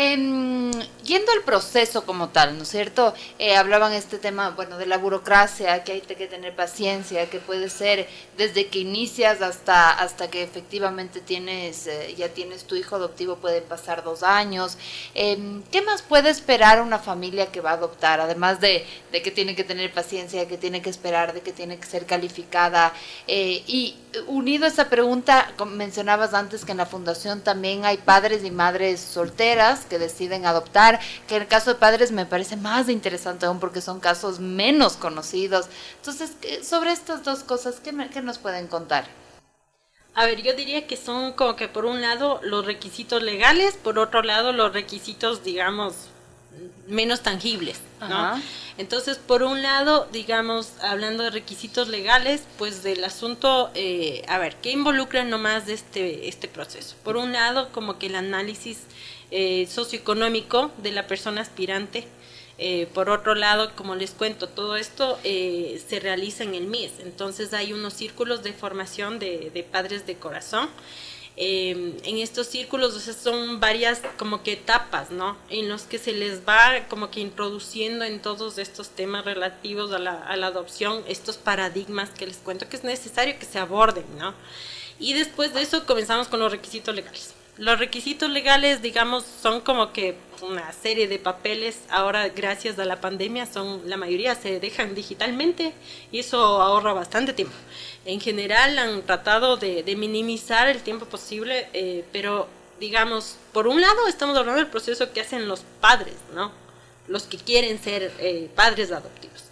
Em, yendo al proceso como tal, ¿no es cierto? Eh, hablaban este tema, bueno, de la burocracia, que hay que tener paciencia, que puede ser desde que inicias hasta, hasta que efectivamente tienes, eh, ya tienes tu hijo adoptivo, puede pasar dos años. Em, ¿Qué más puede esperar una familia que va a adoptar? Además de, de, que tiene que tener paciencia, que tiene que esperar, de que tiene que ser calificada. Eh, y unido a esa pregunta, mencionabas antes que en la fundación también hay padres y madres solteras que deciden adoptar, que en el caso de padres me parece más interesante aún porque son casos menos conocidos. Entonces, sobre estas dos cosas, ¿qué, nos pueden contar? A ver, yo diría que son como que por un lado los requisitos legales, por otro lado los requisitos, digamos, menos tangibles, ¿no? Entonces, por un lado, digamos, hablando de requisitos legales, pues del asunto, eh, a ver, ¿qué involucra nomás de este, este proceso? Por un lado, como que el análisis eh, socioeconómico de la persona aspirante. Eh, por otro lado, como les cuento, todo esto eh, se realiza en el MIS, entonces hay unos círculos de formación de, padres de corazón Em, en estos círculos o sea, son varias como que etapas, ¿no? En los que se les va como que introduciendo en todos estos temas relativos a la, a la adopción, estos paradigmas que les cuento que es necesario que se aborden, ¿no? Y después de eso comenzamos con los requisitos legales. Los requisitos legales, digamos, son como que una serie de papeles. Ahora, gracias a la pandemia, son la mayoría se dejan digitalmente y eso ahorra bastante tiempo en general han tratado de, minimizar el tiempo posible, eh, pero digamos, por un lado estamos hablando del proceso que hacen los padres, ¿no? Los que quieren ser eh, padres adoptivos.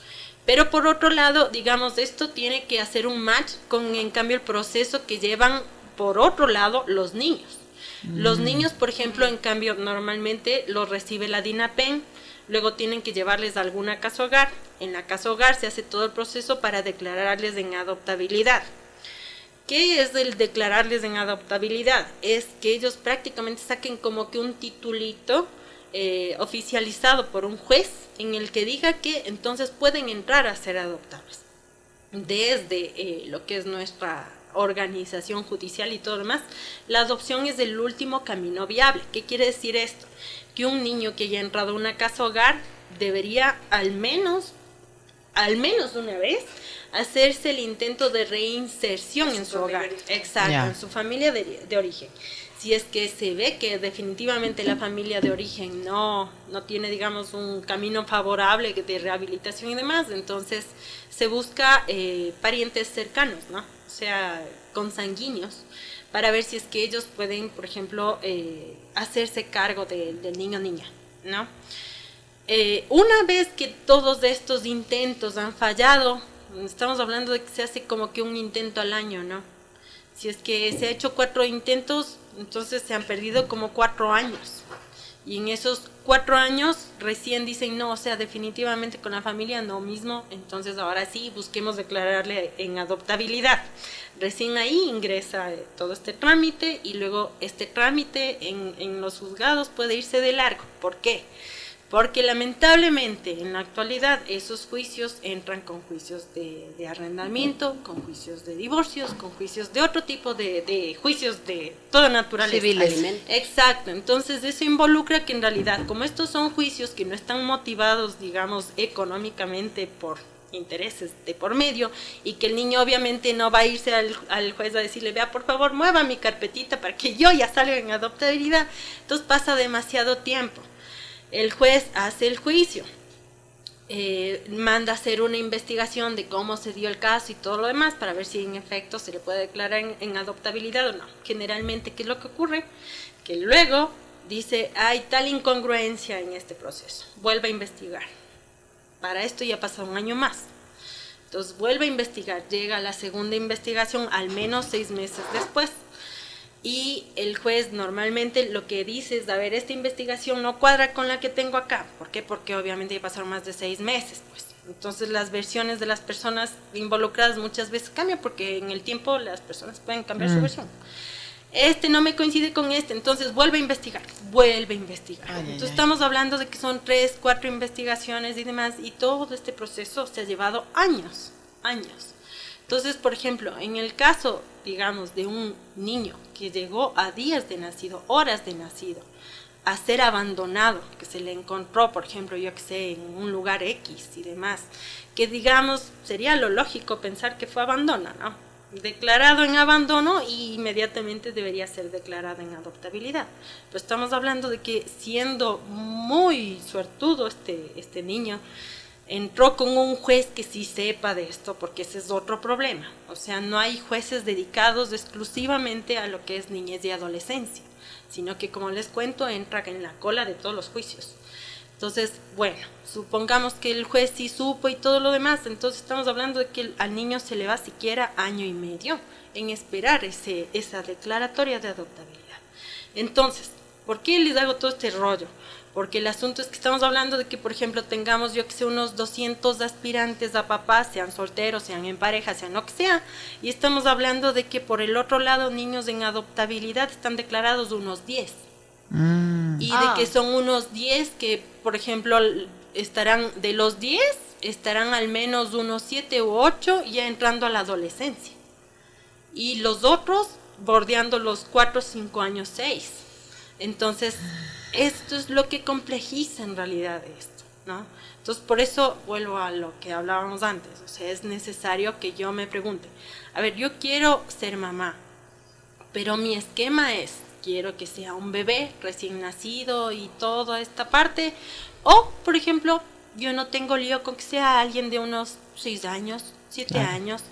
Pero por otro lado, digamos, esto tiene que hacer un match con, en cambio, el proceso que llevan, por otro lado, los niños. Los mm. niños, por ejemplo, en cambio, normalmente los recibe la DINAPEN, luego tienen que llevarles a alguna casa hogar. En la casa hogar se hace todo el proceso para declararles en adoptabilidad. ¿Qué es el declararles en adoptabilidad? Es que ellos prácticamente saquen como que un titulito eh, oficializado por un juez en el que diga que entonces pueden entrar a ser adoptables. Desde eh, lo que es nuestra organización judicial y todo lo demás, la adopción es el último camino viable. ¿Qué quiere decir esto? Que un niño que haya entrado a una casa hogar debería al menos, al menos una vez, hacerse el intento de reinserción en su hogar. Exacto, en su familia de, origen si es que se ve que definitivamente la familia de origen no, no tiene, digamos, un camino favorable de rehabilitación y demás, entonces se busca eh, parientes cercanos, ¿no? O sea, consanguíneos, para ver si es que ellos pueden, por ejemplo, eh, hacerse cargo del niño o niña, ¿no? Eh, una vez que todos estos intentos han fallado, estamos hablando de que se hace como que un intento al año, ¿no? Si es que se ha hecho cuatro intentos, entonces se han perdido como cuatro años. Y en esos cuatro años recién dicen, no, o sea, definitivamente con la familia no mismo, entonces ahora sí busquemos declararle en adoptabilidad. Recién ahí ingresa eh, todo este trámite y luego este trámite en, en los juzgados puede irse de largo. ¿Por qué? Porque lamentablemente en la actualidad esos juicios entran con juicios de, arrendamiento, con juicios de divorcios, con juicios de otro tipo de, juicios de toda naturaleza. Civiles. Exacto. Entonces eso involucra que en realidad, como estos son juicios que no están motivados, digamos, económicamente por intereses de por medio y que el niño obviamente no va a irse al, al, juez a decirle, vea, por favor, mueva mi carpetita para que yo ya salga en adoptabilidad. Entonces pasa demasiado tiempo el juez hace el juicio, eh, manda hacer una investigación de cómo se dio el caso y todo lo demás para ver si en efecto se le puede declarar en, adoptabilidad o no. Generalmente, ¿qué es lo que ocurre? Que luego dice, hay tal incongruencia en este proceso, vuelve a investigar. Para esto ya pasa un año más. Entonces vuelve a investigar, llega la segunda investigación al menos seis meses después y el juez normalmente lo que dice es, a ver, esta investigación no cuadra con la que tengo acá. ¿Por qué? Porque obviamente pasaron más de seis meses, pues. Entonces las versiones de las personas involucradas muchas veces cambian porque en el tiempo las personas pueden cambiar su mm. versión. Este no me coincide con este, entonces vuelve a investigar, vuelve a investigar. entonces estamos hablando de que son tres, cuatro investigaciones y demás, y todo este proceso se ha llevado años, años. Entonces, por ejemplo, en el caso, digamos, de un niño que llegó a días de nacido, horas de nacido, a ser abandonado, que se le encontró, por ejemplo, yo que sé, en un lugar X y demás, que digamos, sería lo lógico pensar que fue abandono, ¿no? Declarado en abandono y inmediatamente debería ser declarado en adoptabilidad. Pero estamos hablando de que siendo muy suertudo este, este niño, entró con un juez que sí sepa de esto, porque ese es otro problema. O sea, no hay jueces dedicados exclusivamente a lo que es niñez y adolescencia, sino que, como les cuento, entra en la cola de todos los juicios. Entonces, bueno, supongamos que el juez sí supo y todo lo demás, entonces estamos hablando de que al niño se le va siquiera año y medio en esperar ese, esa declaratoria de adoptabilidad. Entonces, ¿por qué les hago todo este rollo? Porque el asunto es que estamos hablando de que, por ejemplo, tengamos, yo que sé, unos 200 aspirantes a papás, sean solteros, sean en pareja, sean lo que sea, y estamos hablando de que por el otro lado, niños en adoptabilidad están declarados unos 10. Mm. Y de que ah. son unos 10 que, por ejemplo, estarán, de los 10, estarán al menos unos 7 u 8 ya entrando a la adolescencia. Y los otros bordeando los 4, 5 años, 6. Entonces, esto es lo que complejiza en realidad esto, ¿no? Entonces, por eso vuelvo a lo que hablábamos antes, o sea, es necesario que yo me pregunte, a ver, yo quiero ser mamá, pero mi esquema es, quiero que sea un bebé recién nacido y toda esta parte, o, por ejemplo, yo no tengo lío con que sea alguien de unos 6 años, 7 años,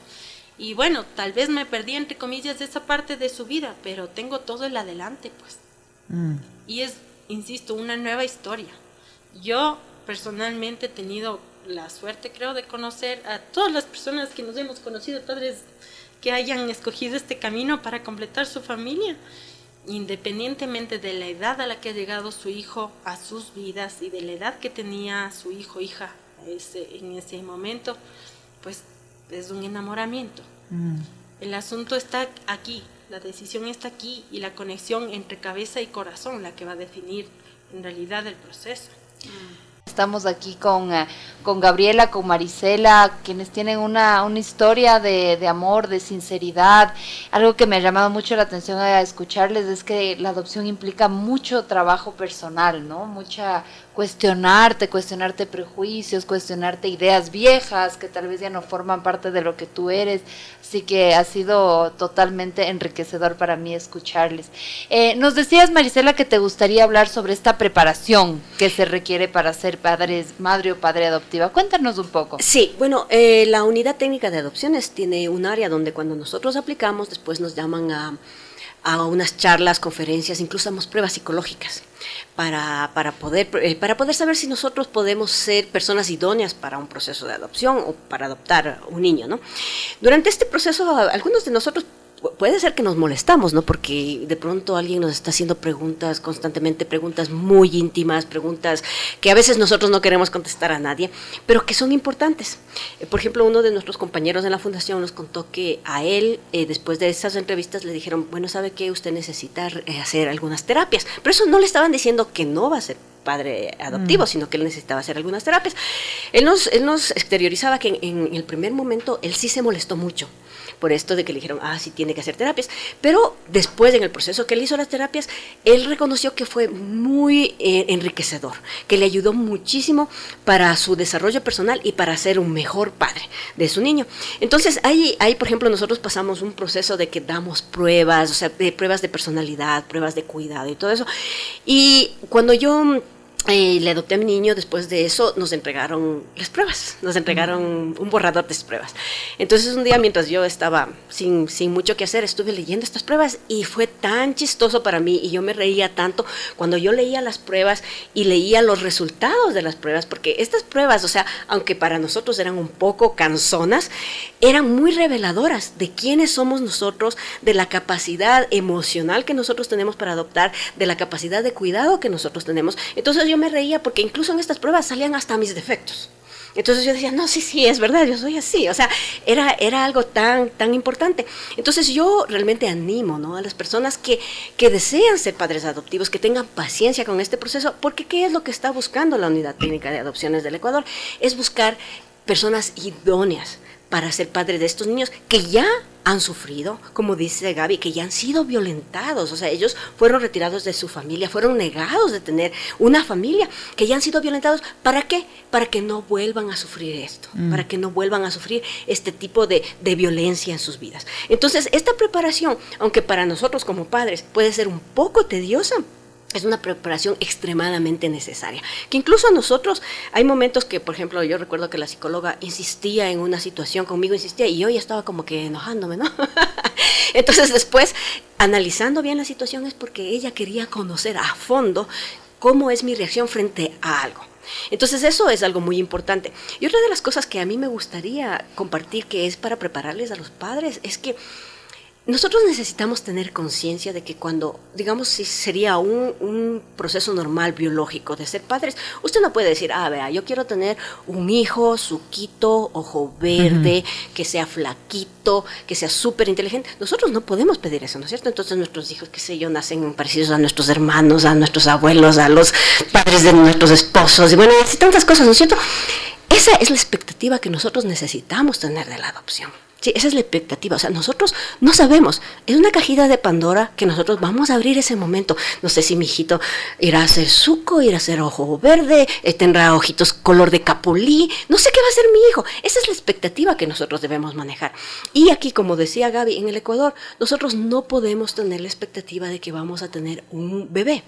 y bueno, tal vez me perdí, entre comillas, de esa parte de su vida, pero tengo todo el adelante, pues. Mm. Y es, insisto, una nueva historia. Yo personalmente he tenido la suerte, creo, de conocer a todas las personas que nos hemos conocido, padres que hayan escogido este camino para completar su familia, independientemente de la edad a la que ha llegado su hijo a sus vidas y de la edad que tenía su hijo hija ese, en ese momento, pues es un enamoramiento. Mm. El asunto está aquí, la decisión está aquí y la conexión entre cabeza y corazón la que va a definir en realidad el proceso. Estamos aquí con, eh, con Gabriela, con Marisela, quienes tienen una, una historia de, de, amor, de sinceridad. Algo que me ha llamado mucho la atención a escucharles es que la adopción implica mucho trabajo personal, ¿no? Mucha cuestionarte, cuestionarte prejuicios, cuestionarte ideas viejas que tal vez ya no forman parte de lo que tú eres. Así que ha sido totalmente enriquecedor para mí escucharles. Eh, nos decías, Marisela, que te gustaría hablar sobre esta preparación que se requiere para ser padres, madre o padre adoptiva. Cuéntanos un poco. Sí, bueno, eh, la unidad técnica de adopciones tiene un área donde cuando nosotros aplicamos, después nos llaman a a unas charlas, conferencias, incluso damos pruebas psicológicas para, para, poder, eh, para poder saber si nosotros podemos ser personas idóneas para un proceso de adopción o para adoptar un niño. ¿no? Durante este proceso, algunos de nosotros puede ser que nos molestamos, ¿no? Porque de pronto alguien nos está haciendo preguntas constantemente, preguntas muy íntimas, preguntas que a veces nosotros no queremos contestar a nadie, pero que son importantes. Eh, por ejemplo, uno de nuestros compañeros en la fundación nos contó que a él, eh, después de esas entrevistas, le dijeron, bueno, ¿sabe qué? Usted necesita eh, hacer algunas terapias. Pero eso no le estaban diciendo que no va a ser padre adoptivo, mm. sino que él necesitaba hacer algunas terapias. Él nos, él nos exteriorizaba que en el primer momento él sí se molestó mucho por esto de que le dijeron, ah, sí tiene que hacer terapias. Pero después, en el proceso que él hizo las terapias, él reconoció que fue muy eh, enriquecedor, que le ayudó muchísimo para su desarrollo personal y para ser un mejor padre de su niño. Entonces, ahí, ahí por ejemplo, nosotros pasamos un proceso de que damos pruebas, o sea, de pruebas de personalidad, pruebas de cuidado y todo eso. Y cuando yo eh, le adopté a mi niño, después de eso nos entregaron las pruebas, nos entregaron un borrador de pruebas. Entonces un día mientras yo estaba sin, sin mucho que hacer, estuve leyendo estas pruebas y fue tan chistoso para mí y yo me reía tanto cuando yo leía las pruebas y leía los resultados de las pruebas, porque estas pruebas, o sea, aunque para nosotros eran un poco canzonas, eran muy reveladoras de quiénes somos nosotros, de la capacidad emocional que nosotros tenemos para adoptar, de la capacidad de cuidado que nosotros tenemos. Entonces yo me reía porque incluso en estas pruebas salían hasta mis defectos. Entonces yo decía, no, sí, sí, es verdad, yo soy así. O sea, era, era algo tan, tan importante. Entonces yo realmente animo ¿no? a las personas que, que desean ser padres adoptivos, que tengan paciencia con este proceso, porque ¿qué es lo que está buscando la Unidad Técnica de Adopciones del Ecuador? Es buscar personas idóneas para ser padre de estos niños que ya han sufrido, como dice Gaby, que ya han sido violentados, o sea, ellos fueron retirados de su familia, fueron negados de tener una familia, que ya han sido violentados, ¿para qué? Para que no vuelvan a sufrir esto, mm. para que no vuelvan a sufrir este tipo de, de violencia en sus vidas. Entonces, esta preparación, aunque para nosotros como padres puede ser un poco tediosa, es una preparación extremadamente necesaria. Que incluso nosotros hay momentos que, por ejemplo, yo recuerdo que la psicóloga insistía en una situación conmigo, insistía, y yo ya estaba como que enojándome, ¿no? Entonces después, analizando bien la situación, es porque ella quería conocer a fondo cómo es mi reacción frente a algo. Entonces eso es algo muy importante. Y otra de las cosas que a mí me gustaría compartir, que es para prepararles a los padres, es que nosotros necesitamos tener conciencia de que cuando, digamos, si sería un, proceso normal biológico de ser padres, usted no puede decir, ah, vea, yo quiero tener un hijo suquito, ojo verde, que sea flaquito, que sea súper inteligente. Nosotros no podemos pedir eso, ¿no es cierto? Entonces nuestros hijos, qué sé yo, nacen parecidos a nuestros hermanos, a nuestros abuelos, a los padres de nuestros esposos, y bueno, y tantas cosas, ¿no es cierto? Esa es la expectativa que nosotros necesitamos tener de la adopción. Sí, esa es la expectativa. O sea, nosotros no sabemos. Es una cajita de Pandora que nosotros vamos a abrir ese momento. No sé si mi hijito irá a ser suco, irá a ser ojo verde, tendrá ojitos color de capulí. No sé qué va a ser mi hijo. Esa es la expectativa que nosotros debemos manejar. Y aquí, como decía Gaby, en el Ecuador, nosotros no podemos tener la expectativa de que vamos a tener un bebé.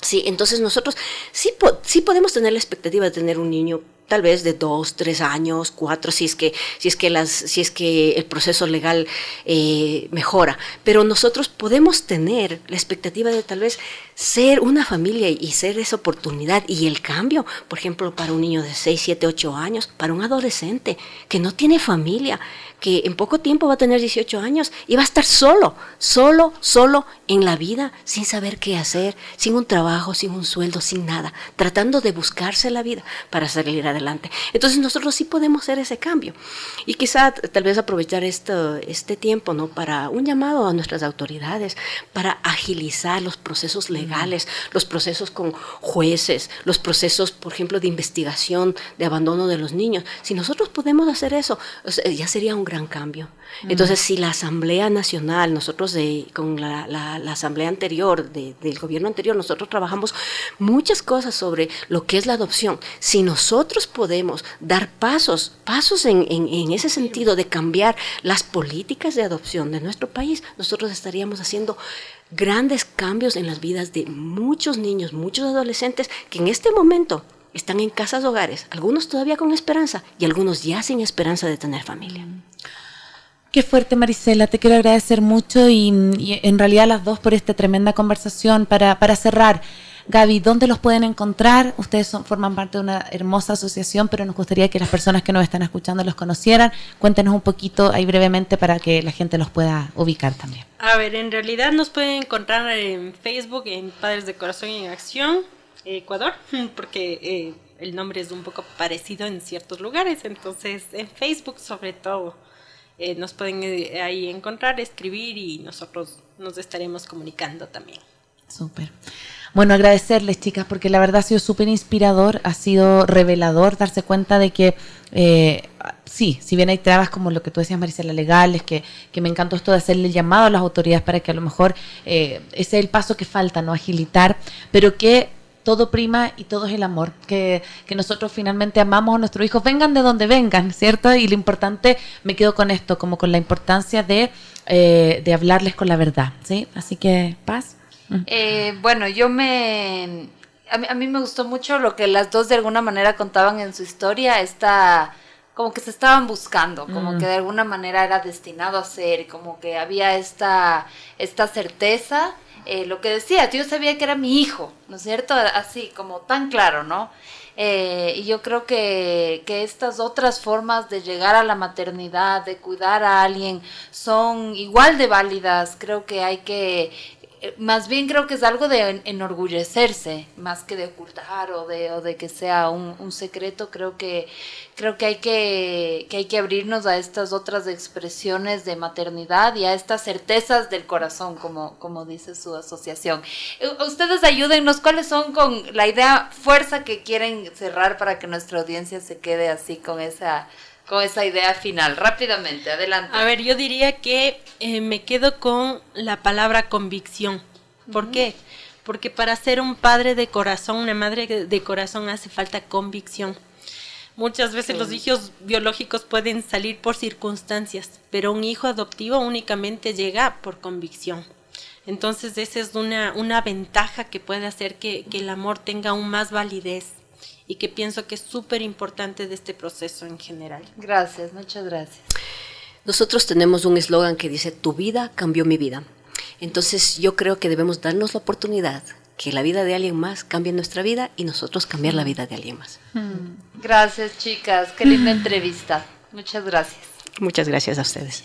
Sí, entonces nosotros sí, sí podemos tener la expectativa de tener un niño tal vez de dos, tres años, cuatro, si es que, si es que, las, si es que el proceso legal eh, mejora. Pero nosotros podemos tener la expectativa de tal vez ser una familia y ser esa oportunidad y el cambio, por ejemplo, para un niño de 6, 7, 8 años, para un adolescente que no tiene familia, que en poco tiempo va a tener 18 años y va a estar solo, solo, solo en la vida, sin saber qué hacer, sin un trabajo, sin un sueldo, sin nada, tratando de buscarse la vida para salir adelante. Entonces nosotros sí podemos hacer ese cambio y quizá tal vez aprovechar esto, este tiempo ¿no? para un llamado a nuestras autoridades, para agilizar los procesos legales, los procesos con jueces, los procesos, por ejemplo, de investigación, de abandono de los niños. Si nosotros podemos hacer eso, ya sería un gran gran cambio. Entonces, si la Asamblea Nacional, nosotros con la, Asamblea anterior, del gobierno anterior, nosotros trabajamos muchas cosas sobre lo que es la adopción. Si nosotros podemos dar pasos, pasos en, en ese sentido de cambiar las políticas de adopción de nuestro país, nosotros estaríamos haciendo grandes cambios en las vidas de muchos niños, muchos adolescentes que en este momento están en casas hogares, algunos todavía con esperanza y algunos ya sin esperanza de tener familia. Qué fuerte, Marisela. Te quiero agradecer mucho y, en realidad las dos por esta tremenda conversación. Para, para cerrar, Gaby, ¿dónde los pueden encontrar? Ustedes son, forman parte de una hermosa asociación, pero nos gustaría que las personas que nos están escuchando los conocieran. Cuéntenos un poquito ahí brevemente para que la gente los pueda ubicar también. A ver, en realidad nos pueden encontrar en Facebook, en Padres de Corazón y en Acción, Ecuador, porque eh, el nombre es un poco parecido en ciertos lugares. Entonces, en Facebook sobre todo eh, nos pueden eh, ahí encontrar, escribir y nosotros nos estaremos comunicando también. Súper. Bueno, agradecerles, chicas, porque la verdad ha sido súper inspirador, ha sido revelador darse cuenta de que, eh, sí, si bien hay trabas como lo que tú decías, Marisela, legales, que, que me encantó esto de hacerle el llamado a las autoridades para que a lo mejor ese es el paso que falta, ¿no? Agilitar, pero que todo prima y todo es el amor, que, nosotros finalmente amamos a nuestros hijos, vengan de donde vengan, ¿cierto? Y lo importante, me quedo con esto, como con la importancia de, eh, de hablarles con la verdad, ¿sí? Así que, paz. Eh, bueno, yo me... A mí, a mí, me gustó mucho lo que las dos de alguna manera contaban en su historia, esta como que se estaban buscando, como mm. que de alguna manera era destinado a ser, como que había esta, esta certeza eh, lo que decía, yo sabía que era mi hijo, ¿no es cierto? Así, como tan claro, ¿no? Eh, y yo creo que, que, estas otras formas de llegar a la maternidad, de cuidar a alguien, son igual de válidas. Creo que hay que más bien creo que es algo de enorgullecerse, más que de ocultar o de, o de que sea un, secreto. Creo que, creo que hay que, que hay que abrirnos a estas otras expresiones de maternidad y a estas certezas del corazón, como, como dice su asociación. Eh, ustedes ayúdennos, ¿cuáles son con la idea, fuerza que quieren cerrar para que nuestra audiencia se quede así con esa con esa idea final. Rápidamente, adelante. A ver, yo diría que eh, me quedo con la palabra convicción. ¿Por qué? Porque para ser un padre de corazón, una madre de corazón, hace falta convicción. Muchas veces los hijos biológicos pueden salir por circunstancias, pero un hijo adoptivo únicamente llega por convicción. Entonces esa es una, una ventaja que puede hacer que, que el amor tenga aún más validez y que pienso que es súper importante de este proceso en general. Gracias, muchas gracias. Nosotros tenemos un eslogan que dice, tu vida cambió mi vida. Entonces yo creo que debemos darnos la oportunidad que la vida de alguien más cambie nuestra vida y nosotros cambiar la vida de alguien más. Hmm. Gracias, chicas. Qué linda entrevista. Muchas gracias. Muchas gracias a ustedes.